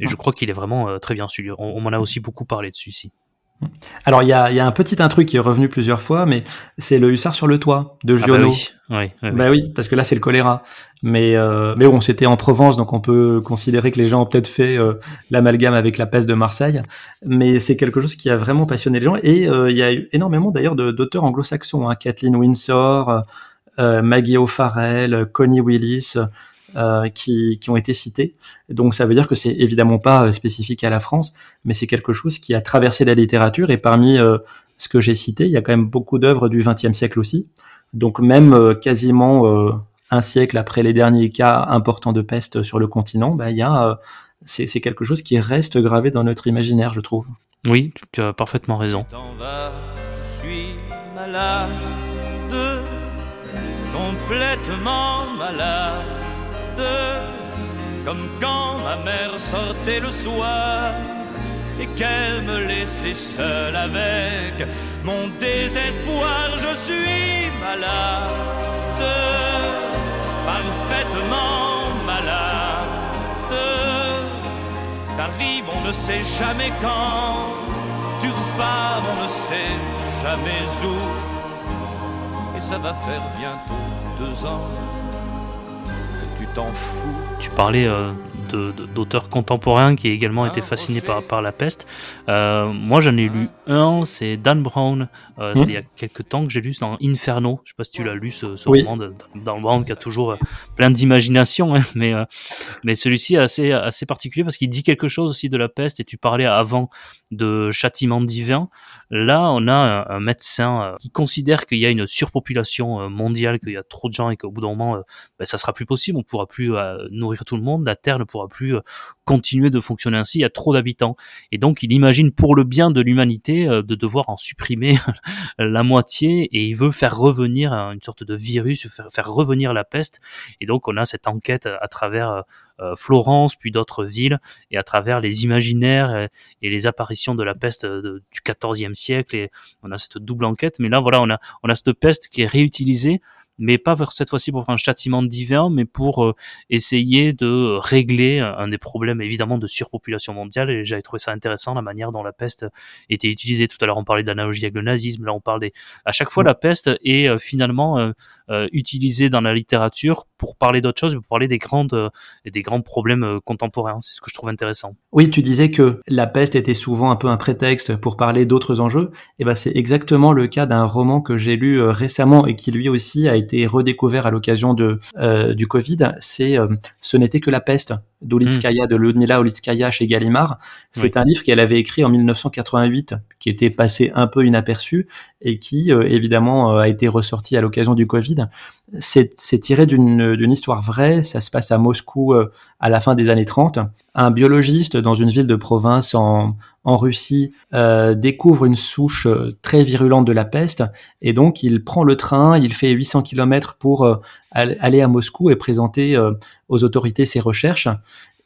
je crois qu'il est vraiment euh, très bien su. On, on m'en a aussi beaucoup parlé dessus ici. Alors il y a, y a, un petit intrus qui est revenu plusieurs fois, mais c'est le hussard sur le toit de Giono. Ah bah oui. Oui, bah oui, parce que là c'est le choléra. Mais euh, mais bon, c'était en Provence, donc on peut considérer que les gens ont peut-être fait euh, l'amalgame avec la peste de Marseille. Mais c'est quelque chose qui a vraiment passionné les gens. Et euh, il y a eu énormément d'ailleurs d'auteurs anglo-saxons, hein, Kathleen Winsor, euh, Maggie O'Farrell, Connie Willis. Euh, qui, qui, ont été cités. Donc ça veut dire que c'est évidemment pas euh, spécifique à la France, mais c'est quelque chose qui a traversé la littérature. Et parmi euh, ce que j'ai cité, il y a quand même beaucoup d'œuvres du XXe siècle aussi. Donc même quasiment un siècle après les derniers cas importants de peste sur le continent, bah, il y a c'est quelque chose qui reste gravé dans notre imaginaire, je trouve. Oui, tu as parfaitement raison. je suis malade, complètement malade comme quand ma mère sortait le soir et qu'elle me laissait seule avec mon désespoir. Je suis malade, parfaitement malade. T'arrives, on ne sait jamais quand, tu repars, on ne sait jamais où. Et ça va faire bientôt deux ans tu parlais euh, d'auteurs contemporains qui également été fascinés par, par la peste. moi, j'en ai lu un, c'est Dan Brown. Hmm. C'est il y a quelques temps que j'ai lu dans Inferno. Je sais pas si tu l'as lu, ce, ce roman de Dan Brown qui a toujours plein d'imagination, hein, mais mais celui-ci est assez assez particulier parce qu'il dit quelque chose aussi de la peste. Et tu parlais avant de châtiment divin. Là, on a un, médecin qui considère qu'il y a une surpopulation mondiale, qu'il y a trop de gens et qu'au bout d'un moment, ben, ça sera plus possible. On pourra plus nourrir tout le monde. La Terre ne pourra plus continuer de fonctionner ainsi. Il y a trop d'habitants. Et donc, il imagine pour le bien de l'humanité de devoir en supprimer la moitié et il veut faire revenir une sorte de virus, faire, revenir la peste. Et donc, on a cette enquête à travers euh, Florence, puis d'autres villes, et à travers les imaginaires et les apparitions de la peste euh, du XIVe siècle, et on a cette double enquête. Mais là, voilà, on a cette peste qui est réutilisée mais pas cette fois-ci pour faire un châtiment divin, mais pour euh, essayer de régler un des problèmes évidemment de surpopulation mondiale. Et j'avais trouvé ça intéressant la manière dont la peste était utilisée. Tout à l'heure, on parlait d'analogie avec le nazisme. Là, on parle des... à chaque fois la peste est euh, finalement euh, utilisée dans la littérature pour parler d'autres choses, pour parler des grandes des grands problèmes contemporains. C'est ce que je trouve intéressant. Oui, tu disais que la peste était souvent un peu un prétexte pour parler d'autres enjeux. Et ben, c'est exactement le cas d'un roman que j'ai lu récemment et qui lui aussi a été redécouvert à l'occasion de euh, du Covid, c'est euh, Ce n'était que la peste d'Olitskaya, de Ludmila Olitskaya chez Gallimard. C'est un livre qu'elle avait écrit en 1988, qui était passé un peu inaperçu et qui, euh, évidemment, a été ressorti à l'occasion du Covid. C'est tiré d'une histoire vraie, ça se passe à Moscou à la fin des années 30. Un biologiste dans une ville de province en, en Russie euh, découvre une souche euh, très virulente de la peste. Et donc il prend le train, il fait 800 km pour euh, aller à Moscou et présenter aux autorités ses recherches.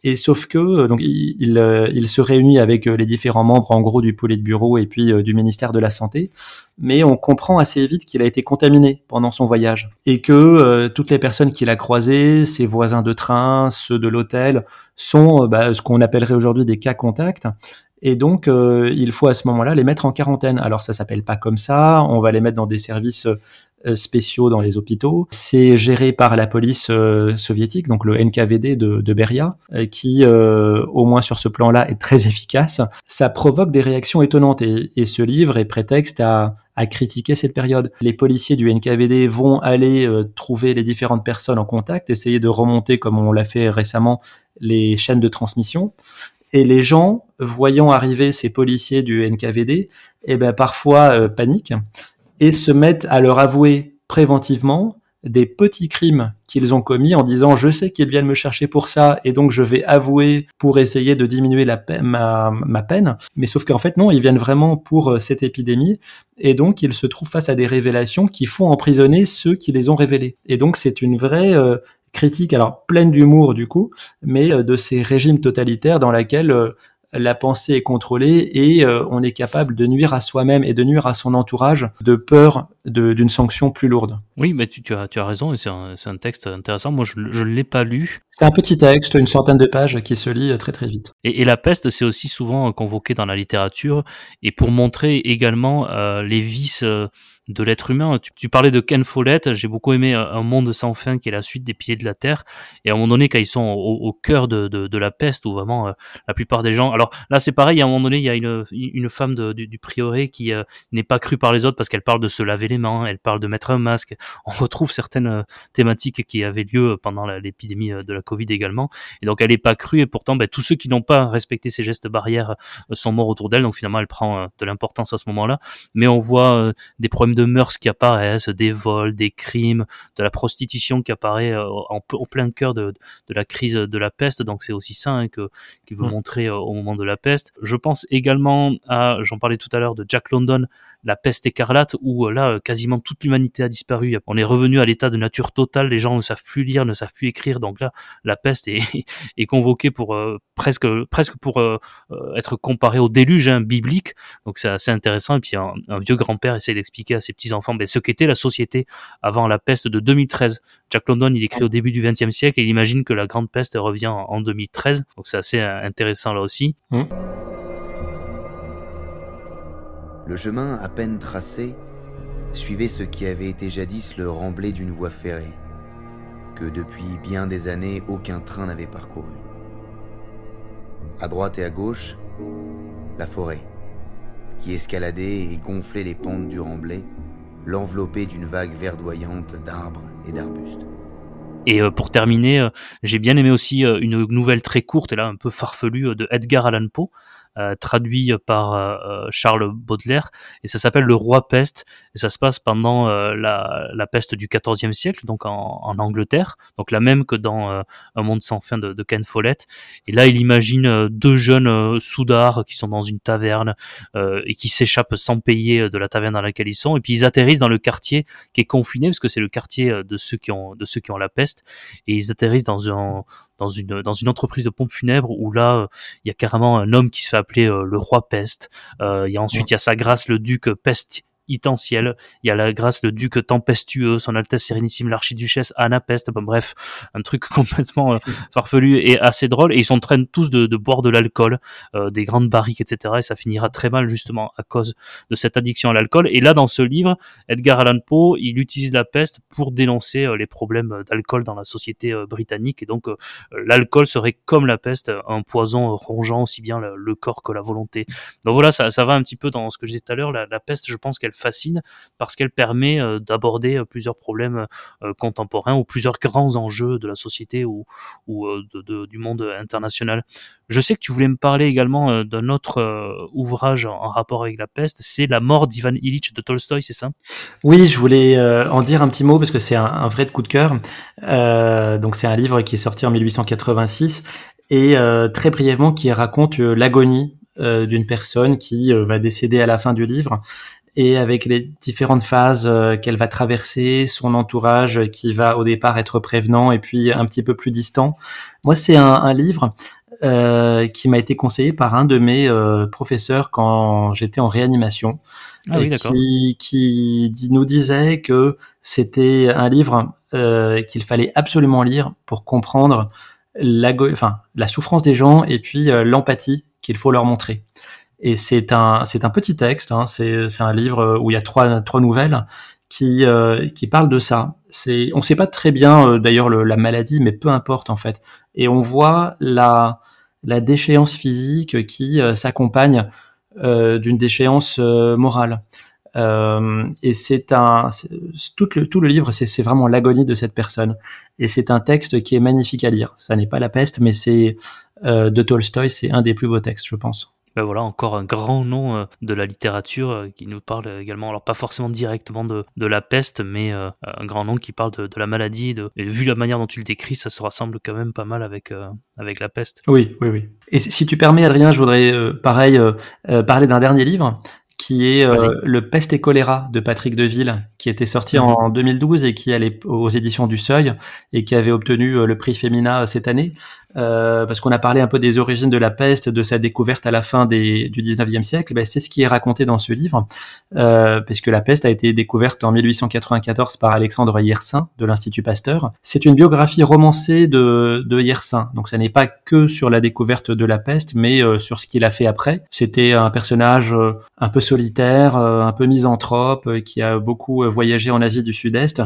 Et sauf que donc il, se réunit avec les différents membres en gros du bureau et puis du ministère de la santé, mais on comprend assez vite qu'il a été contaminé pendant son voyage. Et que toutes les personnes qu'il a croisées, ses voisins de train, ceux de l'hôtel, sont bah, ce qu'on appellerait aujourd'hui des cas contacts et donc, euh, il faut à ce moment-là les mettre en quarantaine. Alors, ça s'appelle pas comme ça. On va les mettre dans des services euh, spéciaux dans les hôpitaux. C'est géré par la police euh, soviétique, donc le NKVD de, Beria, qui, au moins sur ce plan-là, est très efficace. Ça provoque des réactions étonnantes et, ce livre est prétexte à critiquer cette période. Les policiers du NKVD vont aller trouver les différentes personnes en contact, essayer de remonter, comme on l'a fait récemment, les chaînes de transmission. Et les gens, voyant arriver ces policiers du NKVD, eh ben parfois euh, paniquent et se mettent à leur avouer préventivement des petits crimes qu'ils ont commis en disant je sais qu'ils viennent me chercher pour ça et donc je vais avouer pour essayer de diminuer la ma, peine. Mais sauf qu'en fait non, ils viennent vraiment pour euh, cette épidémie et donc ils se trouvent face à des révélations qui font emprisonner ceux qui les ont révélées. Et donc c'est une vraie euh, critique, alors pleine d'humour du coup, mais euh, de ces régimes totalitaires dans lesquels euh, la pensée est contrôlée et euh, on est capable de nuire à soi-même et de nuire à son entourage de peur d'une sanction plus lourde. Oui, mais tu, as, tu as raison et c'est un, un, texte intéressant. Moi, je ne l'ai pas lu. C'est un petit texte, une centaine de pages qui se lit très très vite. Et, et la peste, c'est aussi souvent convoqué dans la littérature et pour montrer également les vices de l'être humain. Tu, parlais de Ken Follett, j'ai beaucoup aimé euh, Un monde sans fin qui est la suite des pieds de la terre. Et à un moment donné, quand ils sont au, cœur de, de, la peste, où vraiment euh, la plupart des gens. Alors là, c'est pareil, à un moment donné, il y a une, une femme du, du, prieuré qui euh, n'est pas crue par les autres parce qu'elle parle de se laver les mains, elle parle de mettre un masque. On retrouve certaines thématiques qui avaient lieu pendant l'épidémie de la Covid également. Et donc elle n'est pas crue et pourtant, ben, tous ceux qui n'ont pas respecté ces gestes barrières sont morts autour d'elle. Donc finalement, elle prend de l'importance à ce moment-là. Mais on voit des problèmes de mœurs qui apparaissent, des vols, des crimes, de la prostitution qui apparaît euh, en, plein cœur de, de, la crise de la peste. Donc c'est aussi ça hein, que qu'il veut mm. montrer euh, au moment de la peste. Je pense également à, j'en parlais tout à l'heure de Jack London, la peste écarlate, où euh, là quasiment toute l'humanité a disparu. On est revenu à l'état de nature totale. Les gens ne savent plus lire, ne savent plus écrire. Donc là, la peste est, convoquée pour presque presque pour être comparée au déluge hein, biblique. Donc c'est assez intéressant. Et puis un, un vieux grand-père essaie d'expliquer à ses petits-enfants ben, ce qu'était la société avant la peste de 2013. Jack London, il écrit au début du XXe siècle et il imagine que la grande peste revient en 2013. Donc c'est assez euh, intéressant là aussi. Mmh. Le chemin à peine tracé suivait ce qui avait été jadis le remblai d'une voie ferrée, que depuis bien des années aucun train n'avait parcouru. À droite et à gauche, la forêt, qui escaladait et gonflait les pentes du remblai, l'enveloppait d'une vague verdoyante d'arbres et d'arbustes. Et euh, pour terminer, euh, j'ai bien aimé aussi euh, une nouvelle très courte et là un peu farfelue de Edgar Allan Poe, traduit par euh, Charles Baudelaire, et ça s'appelle Le Roi Peste, et ça se passe pendant euh, la, la, peste du XIVe siècle, donc en, en, Angleterre, donc la même que dans Un monde sans fin de, de, Ken Follett. Et là, il imagine deux jeunes soudards qui sont dans une taverne et qui s'échappent sans payer de la taverne dans laquelle ils sont, et puis ils atterrissent dans le quartier qui est confiné, parce que c'est le quartier de ceux qui ont de ceux qui ont la peste, et ils atterrissent dans un dans une dans une entreprise de pompes funèbres où là il y a carrément un homme qui se fait appeler euh, le roi peste. Euh, il y a ensuite il y a sa grâce le duc peste il y a la grâce le duc tempestueux, son Altesse Sérénissime l'archiduchesse Anna Peste, bon, bref, un truc complètement euh, farfelu et assez drôle. Et ils train tous de, de boire de l'alcool, euh, des grandes barriques, etc. Et ça finira très mal justement à cause de cette addiction à l'alcool. Et là, dans ce livre, Edgar Allan Poe, il utilise la peste pour dénoncer euh, les problèmes d'alcool dans la société britannique. Et donc, l'alcool serait comme la peste, un poison rongeant aussi bien le, le, corps que la volonté. Donc voilà, ça, ça va un petit peu dans ce que je disais tout à l'heure. La, la peste, je pense qu'elle fascine parce qu'elle permet euh, d'aborder euh, plusieurs problèmes euh, contemporains ou plusieurs grands enjeux de la société ou, du monde international. Je sais que tu voulais me parler également d'un autre ouvrage en rapport avec la peste, c'est La mort d'Ivan Illich de Tolstoï, c'est ça? Oui, je voulais en dire un petit mot parce que c'est un, vrai coup de cœur. Donc c'est un livre qui est sorti en 1886 et très brièvement qui raconte l'agonie d'une personne qui va décéder à la fin du livre et avec les différentes phases euh, qu'elle va traverser, son entourage qui va au départ être prévenant et puis un petit peu plus distant. Moi, c'est un, un, livre euh, qui m'a été conseillé par un de mes euh, professeurs quand j'étais en réanimation, ah oui, qui, qui nous disait que c'était un livre euh, qu'il fallait absolument lire pour comprendre la, enfin, la souffrance des gens et puis euh, l'empathie qu'il faut leur montrer. Et c'est un, c'est un petit texte, hein, c'est, un livre où il y a trois, trois nouvelles qui, euh, qui parlent de ça. C'est, on sait pas très bien euh, d'ailleurs la maladie, mais peu importe en fait. Et on voit la, la déchéance physique qui euh, s'accompagne d'une déchéance morale. et c'est un, tout le, tout le livre, c'est, c'est vraiment l'agonie de cette personne. Et c'est un texte qui est magnifique à lire. Ça n'est pas la peste, mais c'est de Tolstoï, c'est un des plus beaux textes, je pense ben voilà, encore un grand nom euh, de la littérature euh, qui nous parle également, alors pas forcément directement de, de la peste, mais euh, un grand nom qui parle de, de la maladie. De, et vu la manière dont tu le décris, ça se rassemble quand même pas mal avec, avec la peste. Oui, oui, oui. Et si tu permets, Adrien, je voudrais, pareil, parler d'un dernier livre qui est Le Peste et choléra de Patrick Deville, qui était sorti mmh. en 2012 et qui allait aux éditions du Seuil et qui avait obtenu euh, le prix Femina cette année. Euh, parce qu'on a parlé un peu des origines de la peste, de sa découverte à la fin des, du 19e siècle, ben c'est ce qui est raconté dans ce livre, euh, puisque la peste a été découverte en 1894 par Alexandre Yersin de l'Institut Pasteur. C'est une biographie romancée de, de Yersin, donc ça n'est pas que sur la découverte de la peste, mais euh, sur ce qu'il a fait après. C'était un personnage euh, un peu solitaire, euh, un peu misanthrope, euh, qui a beaucoup voyagé en Asie du Sud-Est,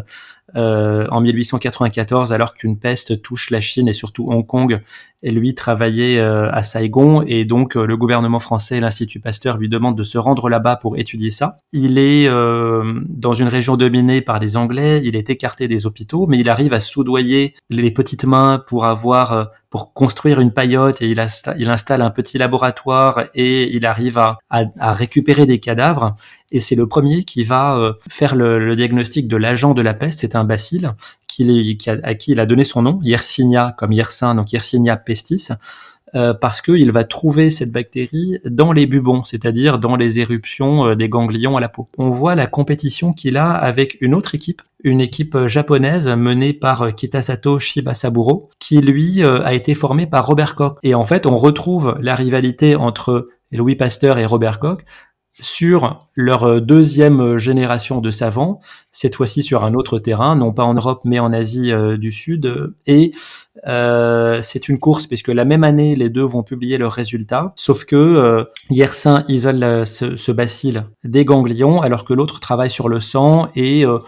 euh, en 1894, alors qu'une peste touche la Chine et surtout Hong Kong, lui travaillait euh, à Saigon, et donc euh, le gouvernement français l'Institut Pasteur lui demandent de se rendre là-bas pour étudier ça. Il est euh, dans une région dominée par les Anglais, il est écarté des hôpitaux, mais il arrive à soudoyer les petites mains pour avoir pour construire une paillote et il, installe un petit laboratoire et il arrive à, à, à récupérer des cadavres. Et c'est le premier qui va euh, faire le, le, diagnostic de l'agent de la peste. C'est un bacille qui, à qui il a donné son nom, Yersinia comme Yersin, donc Yersinia pestis. Euh, parce qu'il va trouver cette bactérie dans les bubons, c'est-à-dire dans les éruptions euh, des ganglions à la peau. On voit la compétition qu'il a avec une autre équipe, une équipe japonaise menée par Kitasato Shibasaburo, qui lui a été formée par Robert Koch. Et en fait, on retrouve la rivalité entre Louis Pasteur et Robert Koch sur leur euh, deuxième génération de savants, cette fois-ci sur un autre terrain, non pas en Europe mais en Asie euh, du Sud. Et euh, c'est une course puisque la même année, les deux vont publier leurs résultats, sauf que euh, Yersin isole ce, ce bacille des ganglions alors que l'autre travaille sur le sang et euh,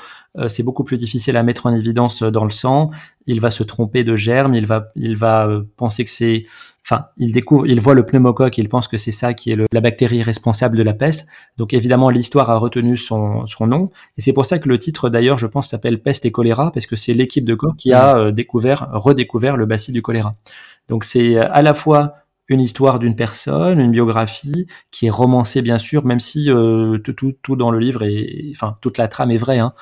c'est beaucoup plus difficile à mettre en évidence dans le sang. Il va se tromper de germe, il va, il va penser que c'est, enfin, il découvre, il voit le pneumocoque, il pense que c'est ça qui est la bactérie responsable de la peste. Donc évidemment, l'histoire a retenu son, son nom, et c'est pour ça que le titre d'ailleurs, je pense, s'appelle Peste et choléra, parce que c'est l'équipe de corps qui a découvert, redécouvert le bacille du choléra. Donc c'est à la fois une histoire d'une personne, une biographie qui est romancée bien sûr, même si euh, tout, tout, tout, dans le livre et enfin toute la trame est vraie. Hein.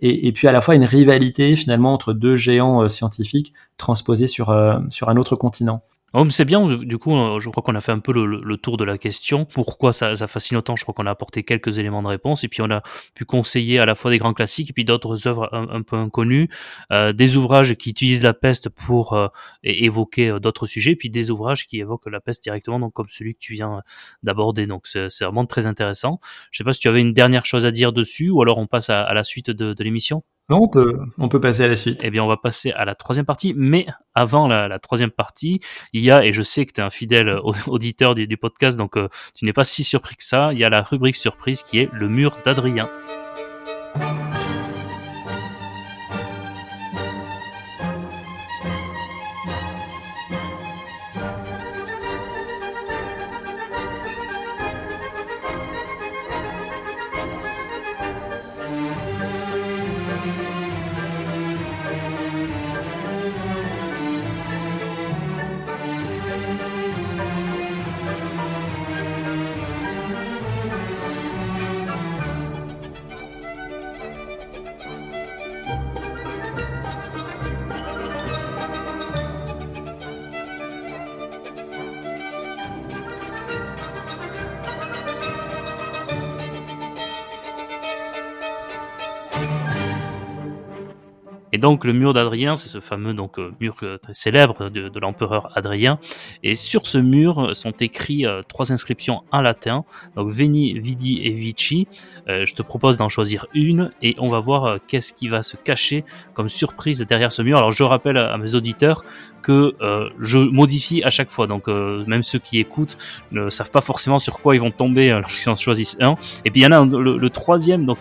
Et, et, puis à la fois une rivalité finalement entre deux géants euh, scientifiques transposés sur euh, sur un autre continent. Oh, c'est bien, du coup, euh, je crois qu'on a fait un peu le, tour de la question. Pourquoi ça, fascine autant? Je crois qu'on a apporté quelques éléments de réponse et puis on a pu conseiller à la fois des grands classiques et puis d'autres œuvres un, peu inconnues, euh, des ouvrages qui utilisent la peste pour euh, évoquer d'autres sujets, puis des ouvrages qui évoquent la peste directement, donc comme celui que tu viens d'aborder. Donc c'est vraiment très intéressant. Je sais pas si tu avais une dernière chose à dire dessus ou alors on passe à, la suite de l'émission. Non, on peut, on peut passer à la suite. Eh bien, on va passer à la troisième partie, mais avant la, troisième partie, il y a, et je sais que tu es un fidèle auditeur du, podcast, donc euh, tu n'es pas si surpris que ça, il y a la rubrique surprise qui est le mur d'Adrien. Donc le mur d'Adrien, c'est ce fameux donc euh, mur euh, très célèbre de, l'empereur Adrien. Et sur ce mur sont écrits euh, trois inscriptions en latin, donc Veni, Vidi et Vici. je te propose d'en choisir une et on va voir qu'est-ce qui va se cacher comme surprise derrière ce mur. Alors je rappelle à mes auditeurs que euh, je modifie à chaque fois. Donc euh, même ceux qui écoutent ne savent pas forcément sur quoi ils vont tomber euh, lorsqu'ils en choisissent un. Et puis il y en a le, troisième, donc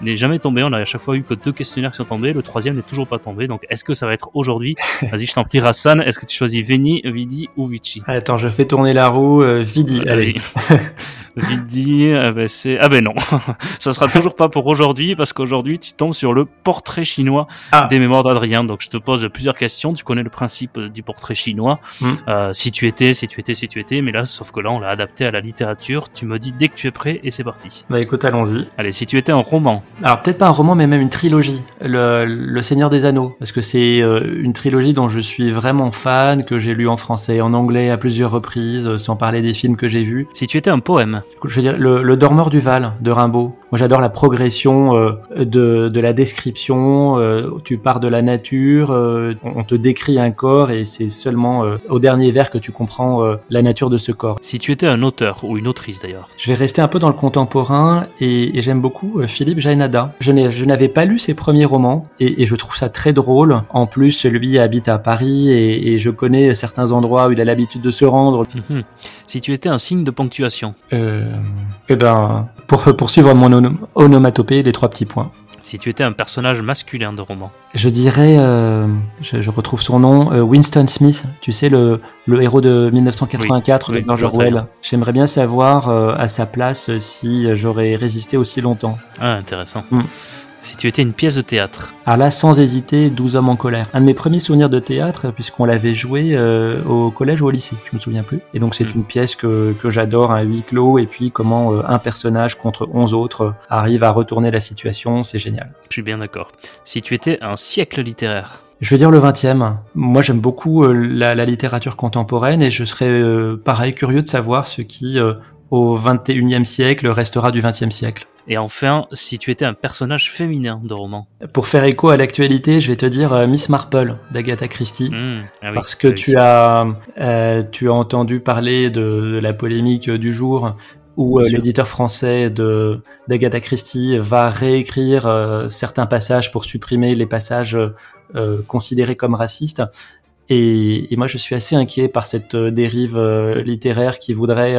n'est jamais tombé. On a à chaque fois eu que deux questionnaires qui sont tombés. Le troisième n'est toujours pas tombé. Donc est-ce que ça va être aujourd'hui Vas-y, je t'en prie, Rassan. Est-ce que tu choisis Veni, Vidi ou Vici Attends, je fais tourner la roue. Vidi. Allez. Vidi, ah ben c'est ah ben non, ça sera toujours pas pour aujourd'hui parce qu'aujourd'hui tu tombes sur le portrait chinois ah. des mémoires d'Adrien. Donc je te pose plusieurs questions. Tu connais le principe du portrait chinois. Hmm. Euh, si tu étais, si tu étais, si tu étais, mais là, sauf que là, on l'a adapté à la littérature. Tu me dis dès que tu es prêt et c'est parti. Bah écoute, allons-y. Allez, si tu étais un roman. Alors peut-être pas un roman, mais même une trilogie. Le, Seigneur des Anneaux, parce que c'est euh, une trilogie dont je suis vraiment fan, que j'ai lu en français, en anglais à plusieurs reprises, sans parler des films que j'ai vus. Si tu étais un poème. Je veux dire le, le Dormeur du Val de Rimbaud. Moi, j'adore la progression euh, de, de la description. tu pars de la nature, on te décrit un corps et c'est seulement euh, au dernier vers que tu comprends euh, la nature de ce corps. Si tu étais un auteur ou une autrice d'ailleurs Je vais rester un peu dans le contemporain et, j'aime beaucoup euh, Philippe Jainada. Je n'avais pas lu ses premiers romans et, je trouve ça très drôle. En plus, lui habite à Paris et, je connais certains endroits où il a l'habitude de se rendre. Mhm. Si tu étais un signe de ponctuation euh, Eh ben, pour poursuivre mon onomatopée, les trois petits points. Si tu étais un personnage masculin de roman Je dirais, euh, je, retrouve son nom, euh, Winston Smith, tu sais, le, le héros de 1984 de George Orwell. J'aimerais bien savoir euh, à sa place si j'aurais résisté aussi longtemps. Ah, intéressant. Mm. Si tu étais une pièce de théâtre Alors là, sans hésiter, 12 hommes en colère. Un de mes premiers souvenirs de théâtre, puisqu'on l'avait joué euh, au collège ou au lycée, je me souviens plus. Et donc c'est hmm. une pièce que, que j'adore, un huis clos, et puis comment euh, un personnage contre 11 autres euh, arrive à retourner la situation, c'est génial. Je suis bien d'accord. Si tu étais un siècle littéraire je veux dire le 20e. Moi, j'aime beaucoup la, la, littérature contemporaine et je serais pareil curieux de savoir ce qui, au 21e siècle, restera du 20e siècle. Et enfin, si tu étais un personnage féminin de roman. Pour faire écho à l'actualité, je vais te dire euh, Miss Marple d'Agatha Christie, mmh. ah parce que tu as euh, tu as entendu parler de, la polémique du jour où euh, l'éditeur français de d'Agatha Christie va réécrire certains passages pour supprimer les passages considérés comme racistes. Et, et, moi, je suis assez inquiet par cette dérive littéraire qui voudrait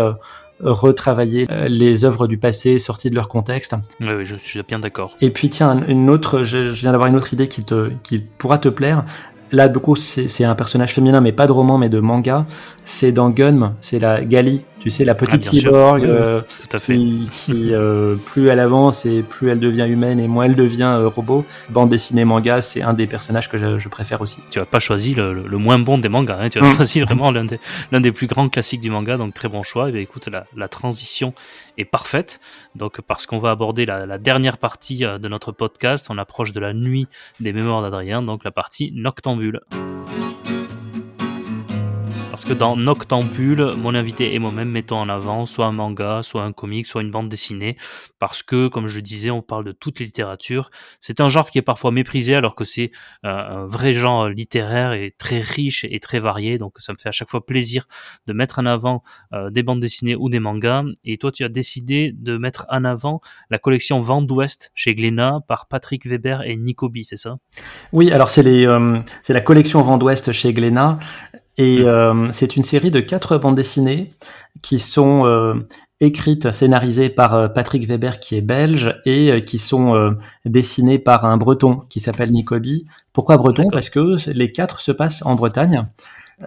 retravailler les œuvres du passé sorties de leur contexte. Oui, oui je suis bien d'accord. Et puis tiens, une autre, je, je viens d'avoir une autre idée qui te, qui pourra te plaire. Là, beaucoup, c'est un personnage féminin, mais pas de roman, mais de manga. C'est dans Gun, c'est la Gali, tu sais, la petite ah, cyborg euh, tout à fait. qui, euh, plus elle avance et plus elle devient humaine et moins elle devient euh, robot. Bande dessinée manga, c'est un des personnages que je, préfère aussi. Tu as pas choisi le, moins bon des mangas, hein. tu as mm. choisi vraiment l'un des, des plus grands classiques du manga, donc très bon choix. Et bien, écoute, la, la transition est parfaite, donc parce qu'on va aborder la, la dernière partie de notre podcast, on approche de la nuit des mémoires d'Adrien, donc la partie noctambule. Parce que dans Noctambule, mon invité et moi-même mettons en avant soit un manga, soit un comic, soit une bande dessinée. Parce que, comme je disais, on parle de toute littérature. C'est un genre qui est parfois méprisé alors que c'est euh, un vrai genre littéraire et très riche et très varié. Donc ça me fait à chaque fois plaisir de mettre en avant euh, des bandes dessinées ou des mangas. Et toi, tu as décidé de mettre en avant la collection Vent d'Ouest chez Glénat par Patrick Weber et Nicobi, c'est ça? Oui, alors c'est euh, c'est la collection Vent d'Ouest chez Glénat. Et euh, c'est une série de quatre bandes dessinées qui sont euh, écrites, scénarisées par euh, Patrick Weber qui est belge et qui sont dessinées par un breton qui s'appelle Nicobi. Pourquoi breton? Parce que les quatre se passent en Bretagne.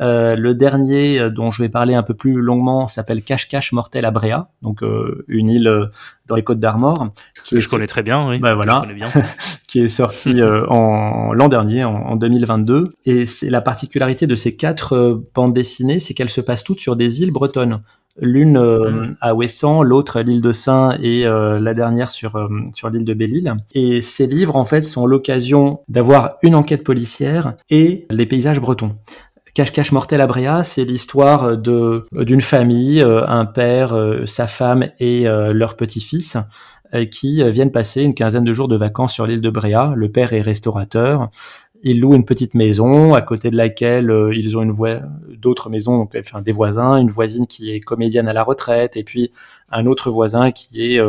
Euh, le dernier euh, dont je vais parler un peu plus longuement s'appelle Cache-Cache Mortel à Bréa, donc euh, une île dans les Côtes d'Armor. Que je connais très bien, oui. Bah, voilà, bien. qui est sorti en l'an dernier, en, en, 2022. Et c'est la particularité de ces quatre bandes dessinées, c'est qu'elles se passent toutes sur des îles bretonnes l'une mm. à Ouessant, l'autre à l'île de Saint et la dernière sur, sur l'île de Belle-Île. Et ces livres, en fait, sont l'occasion d'avoir une enquête policière et les paysages bretons. Cache-cache mortel à Bréa, c'est l'histoire de d'une famille, euh, un père, euh, sa femme et euh, leur petit-fils qui viennent passer une quinzaine de jours de vacances sur l'île de Bréa. Le père est restaurateur. Il loue une petite maison à côté de laquelle ils ont une voie d'autres maisons, donc enfin, des voisins, une voisine qui est comédienne à la retraite, et puis un autre voisin qui est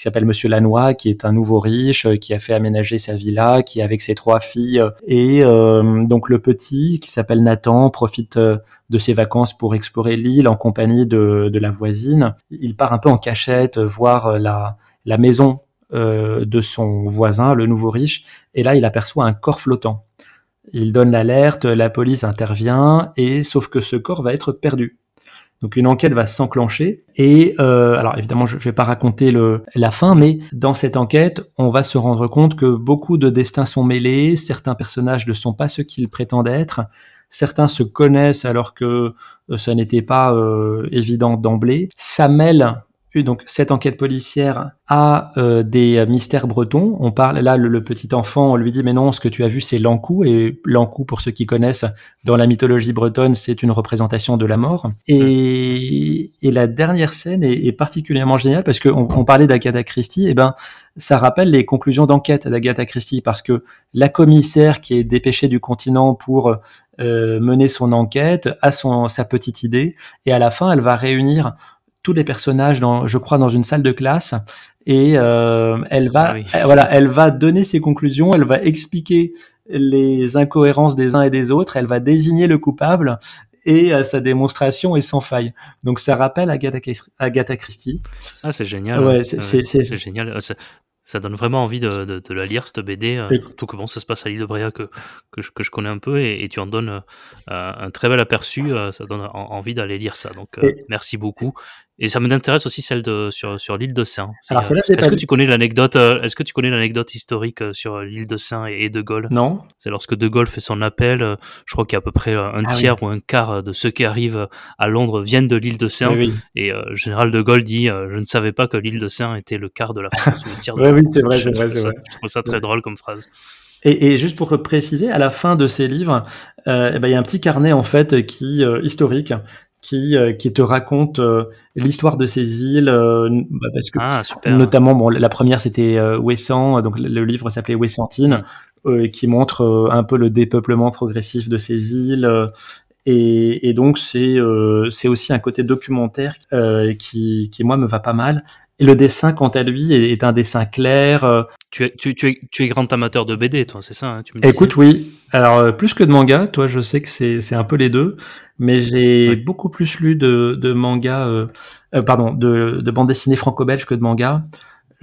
qui s'appelle Monsieur Lannoy, qui est un nouveau riche, euh, qui a fait aménager sa villa, qui est avec ses trois filles. Et euh, donc le petit, qui s'appelle Nathan, profite euh, de ses vacances pour explorer l'île en compagnie de, de, la voisine. Il part un peu en cachette voir la, la maison de son voisin, le nouveau riche, et là il aperçoit un corps flottant. Il donne l'alerte, la police intervient, et sauf que ce corps va être perdu. Donc une enquête va s'enclencher et euh, alors évidemment je ne vais pas raconter le, la fin, mais dans cette enquête on va se rendre compte que beaucoup de destins sont mêlés, certains personnages ne sont pas ceux qu'ils prétendent être, certains se connaissent alors que euh, ça n'était pas euh, évident d'emblée. Ça mêle donc cette enquête policière a euh, des mystères bretons. On parle là le, petit enfant, on lui dit mais non, ce que tu as vu c'est l'encou et l'encou pour ceux qui connaissent dans la mythologie bretonne c'est une représentation de la mort. Et, et la dernière scène est, est particulièrement géniale parce qu'on on parlait d'Agatha Christie, et ben ça rappelle les conclusions d'enquête d'Agatha Christie parce que la commissaire qui est dépêchée du continent pour euh, mener son enquête a son sa petite idée et à la fin elle va réunir tous les personnages dans, je crois, dans une salle de classe et euh, elle va, ah voilà, elle va donner ses conclusions, elle va expliquer les incohérences des uns et des autres, elle va désigner le coupable et euh, sa démonstration est sans faille. Donc ça rappelle Agatha, Agatha Christie. Ah c'est génial. Ouais, c'est génial ça donne vraiment envie de, de, la lire, cette BD. Euh, tout bon, ça se passe à l'île de Bréa que, que, je, que, je, connais un peu et, tu en donnes un très bel aperçu. ça donne envie d'aller lire ça. Donc, merci beaucoup. Et ça m'intéresse aussi celle de sur, sur l'île de Saint. Alors, est-ce que tu connais l'anecdote euh, Est-ce que tu connais l'anecdote historique euh, sur l'île de Saint et, De Gaulle? Non. C'est lorsque De Gaulle fait son appel. Euh, je crois qu'il y a à peu près un ah tiers ou un quart de ceux qui arrivent à Londres viennent de l'île de Saint. Et le général De Gaulle dit je ne savais pas que l'île de Saint était le quart de la France ou le tiers de oui, c'est vrai, c'est vrai, Je trouve ça très drôle comme phrase. Et, et, juste pour préciser, à la fin de ces livres, euh, eh ben, il y a un petit carnet en fait qui historique qui, euh, qui te raconte euh, l'histoire de ces îles, euh, bah, parce que ah, notamment, bon, la première c'était Ouessant, donc le livre s'appelait Ouessantine, mm. qui montre un peu le dépeuplement progressif de ces îles. et, et, donc c'est c'est aussi un côté documentaire qui, qui moi me va pas mal Et le dessin, quant à lui, est, un dessin clair. Euh, tu es, tu, es, tu es grand amateur de BD, toi, c'est ça hein, tu me Écoute, oui. Alors, euh, plus que de manga, toi, je sais que c'est un peu les deux, mais j'ai beaucoup plus lu de, de manga, euh, pardon, de, de bande dessinée franco-belge que de manga.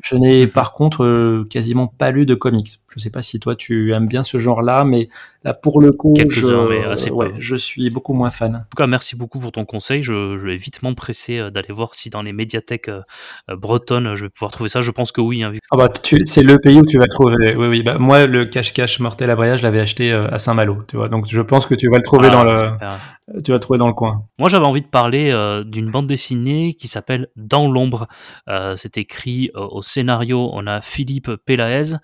Je n'ai mhm. par contre euh, quasiment pas lu de comics. Je ne sais pas si toi tu aimes bien ce genre-là, mais là pour le coup, je, ouais, je suis beaucoup moins fan. En tout cas, merci beaucoup pour ton conseil. Je, vais vite m'empresser euh, d'aller voir si dans les médiathèques euh, bretonnes je vais pouvoir trouver ça. Je pense que oui. Hein, ah bah, c'est le pays où tu vas trouver. Oui, oui. Bah, moi, le cache-cache mortel à je l'avais acheté à Saint-Malo. Tu vois, donc je pense que tu vas le trouver ah, dans le, tu vas le trouver dans le coin. Moi, j'avais envie de parler d'une bande dessinée qui s'appelle Dans l'ombre. c'est écrit au scénario, on a Philippe Pelaez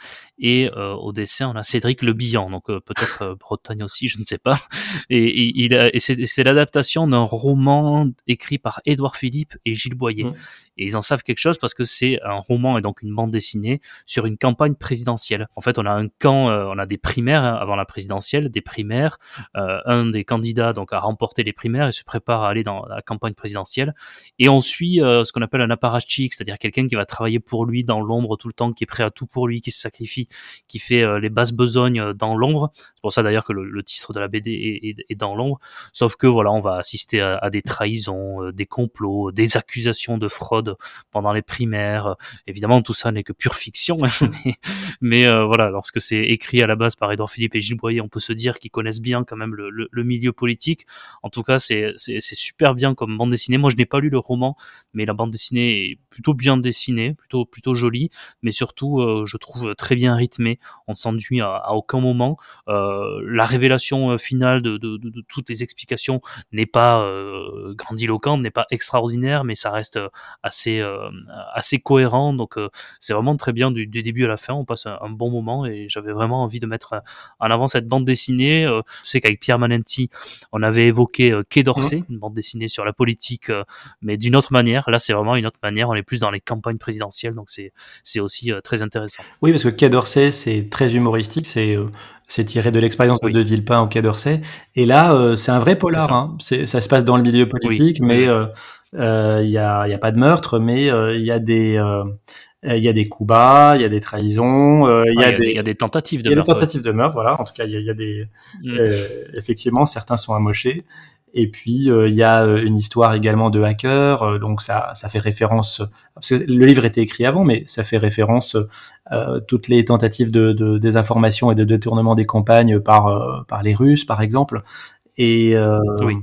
et euh, au dessin, on a Cédric Le Bihan, donc euh, peut-être euh, Bretagne aussi, je ne sais pas. Et, il et c'est l'adaptation d'un roman écrit par Édouard Philippe et Gilles Boyer. Mmh. Et ils en savent quelque chose parce que c'est un roman et donc une bande dessinée sur une campagne présidentielle. En fait, on a un camp, on a des primaires avant la présidentielle, des primaires. un des candidats donc a remporté les primaires et se prépare à aller dans la campagne présidentielle. Et on suit ce qu'on appelle un apparatchik, c'est-à-dire quelqu'un qui va travailler pour lui dans l'ombre tout le temps, qui est prêt à tout pour lui, qui se sacrifie qui fait euh, les basses besognes euh, dans l'ombre. C'est pour ça d'ailleurs que le, titre de la BD est, dans l'ombre. Sauf que voilà, on va assister à, des trahisons, euh, des complots, des accusations de fraude pendant les primaires. Évidemment, tout ça n'est que pure fiction, hein, mais, voilà, lorsque c'est écrit à la base par Edouard Philippe et Gilles Boyer, on peut se dire qu'ils connaissent bien quand même le, milieu politique. En tout cas, c'est super bien comme bande dessinée. Moi, je n'ai pas lu le roman, mais la bande dessinée est plutôt bien dessinée, plutôt jolie, mais surtout, je trouve très bien rythmé, on ne s'ennuie à, aucun moment. Euh, la révélation euh, finale de, toutes les explications n'est pas euh, grandiloquente, n'est pas extraordinaire, mais ça reste assez, assez cohérent. Donc c'est vraiment très bien du, début à la fin. On passe un, bon moment et j'avais vraiment envie de mettre en avant cette bande dessinée. je sais qu'avec Pierre Manenti, on avait évoqué Quai d'Orsay, mmh. une bande dessinée sur la politique, mais d'une autre manière. Là, c'est vraiment une autre manière. On est plus dans les campagnes présidentielles, donc c'est aussi très intéressant. Oui, parce que Quai d'Orsay c'est très humoristique, c'est euh, c'est tiré de l'expérience de De Villepin au Quai d'Orsay. Et là, euh, c'est un vrai polar. Hein. Ça se passe dans le milieu politique, mais euh, il n'y a, y a pas de meurtre, mais il y a des il y a des coups bas, il y a des trahisons, il y, a des, y a des tentatives de meurtre. Il y a des tentatives de meurtre, voilà. En tout cas, il y a, des. Mm. effectivement, certains sont amochés. Et puis euh, il y a euh, une histoire également de hacker, euh, donc ça, ça fait référence. Parce que le livre était écrit avant, mais ça fait référence euh, toutes les tentatives de, de, désinformation et de détournement des campagnes par par les Russes, par exemple. Et oui.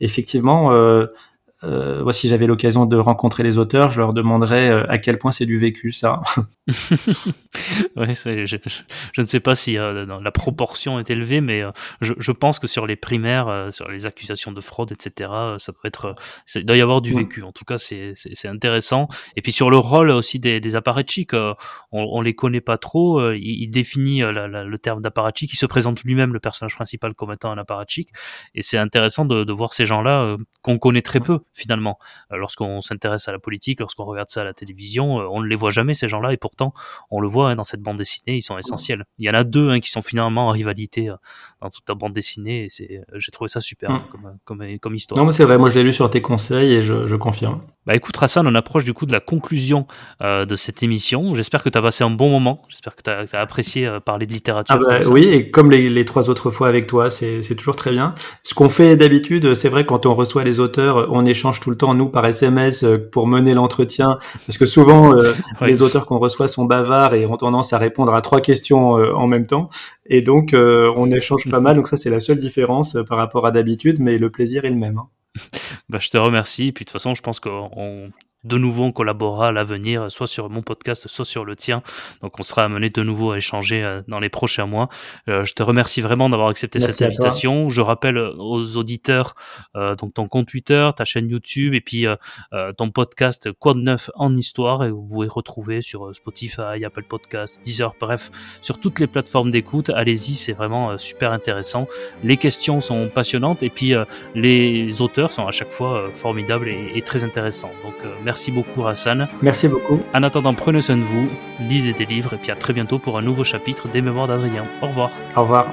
effectivement, euh, si j'avais l'occasion de rencontrer les auteurs, je leur demanderais euh, à quel point c'est du vécu, ça. ouais, je, je, ne sais pas si euh, la proportion est élevée, mais euh, je, je, pense que sur les primaires, sur les accusations de fraude, etc., ça doit être, il doit y avoir du vécu. En tout cas, c'est intéressant. Et puis sur le rôle aussi des, des apparatchiks, on, on les connaît pas trop. Il, il définit le terme d'apparatchik. Il se présente lui-même le personnage principal comme étant un apparatchik. Et c'est intéressant de, de, voir ces gens-là qu'on connaît très peu finalement. Euh, lorsqu'on s'intéresse à la politique, lorsqu'on regarde ça à la télévision, euh, on ne les voit jamais ces gens-là et on le voit hein, dans cette bande dessinée, ils sont essentiels. Il y en a deux hein, qui sont finalement en rivalité euh, dans toute la bande dessinée et c'est, j'ai trouvé ça super mm. comme, comme, histoire. Non mais c'est vrai, moi je l'ai lu sur tes conseils et je, confirme. Bah écoute Hassan, on approche du coup de la conclusion de cette émission. J'espère que tu as passé un bon moment, j'espère que tu as, apprécié parler de littérature. Ah bah, oui, et comme les, les, trois autres fois avec toi, c'est, toujours très bien. Ce qu'on fait d'habitude, c'est vrai quand on reçoit les auteurs, on échange tout le temps, nous, par SMS, euh, pour mener l'entretien, parce que souvent, euh, les auteurs qu'on reçoit sont bavards et ont tendance à répondre à trois questions euh, en même temps. Et donc, on échange pas mal. Donc ça, c'est la seule différence par rapport à d'habitude, mais le plaisir est le même. Hein. Bah, je te remercie. Puis de toute façon, je pense qu'on de nouveau on collaborera à l'avenir, soit sur mon podcast, soit sur le tien. Donc on sera amené de nouveau à échanger euh, dans les prochains mois. Euh, je te remercie vraiment d'avoir accepté cette invitation. Je rappelle aux auditeurs euh, donc ton compte Twitter, ta chaîne YouTube et puis ton podcast Quoi de neuf en histoire et vous pouvez retrouver sur Spotify, Apple Podcast, Deezer, bref, sur toutes les plateformes d'écoute. Allez-y, c'est vraiment super intéressant. Les questions sont passionnantes et puis les auteurs sont à chaque fois formidables et, et très intéressants. Donc merci Merci beaucoup Hassan. Merci beaucoup. En attendant, prenez soin de vous, lisez des livres et puis à très bientôt pour un nouveau chapitre des Mémoires d'Adrien. Au revoir. Au revoir.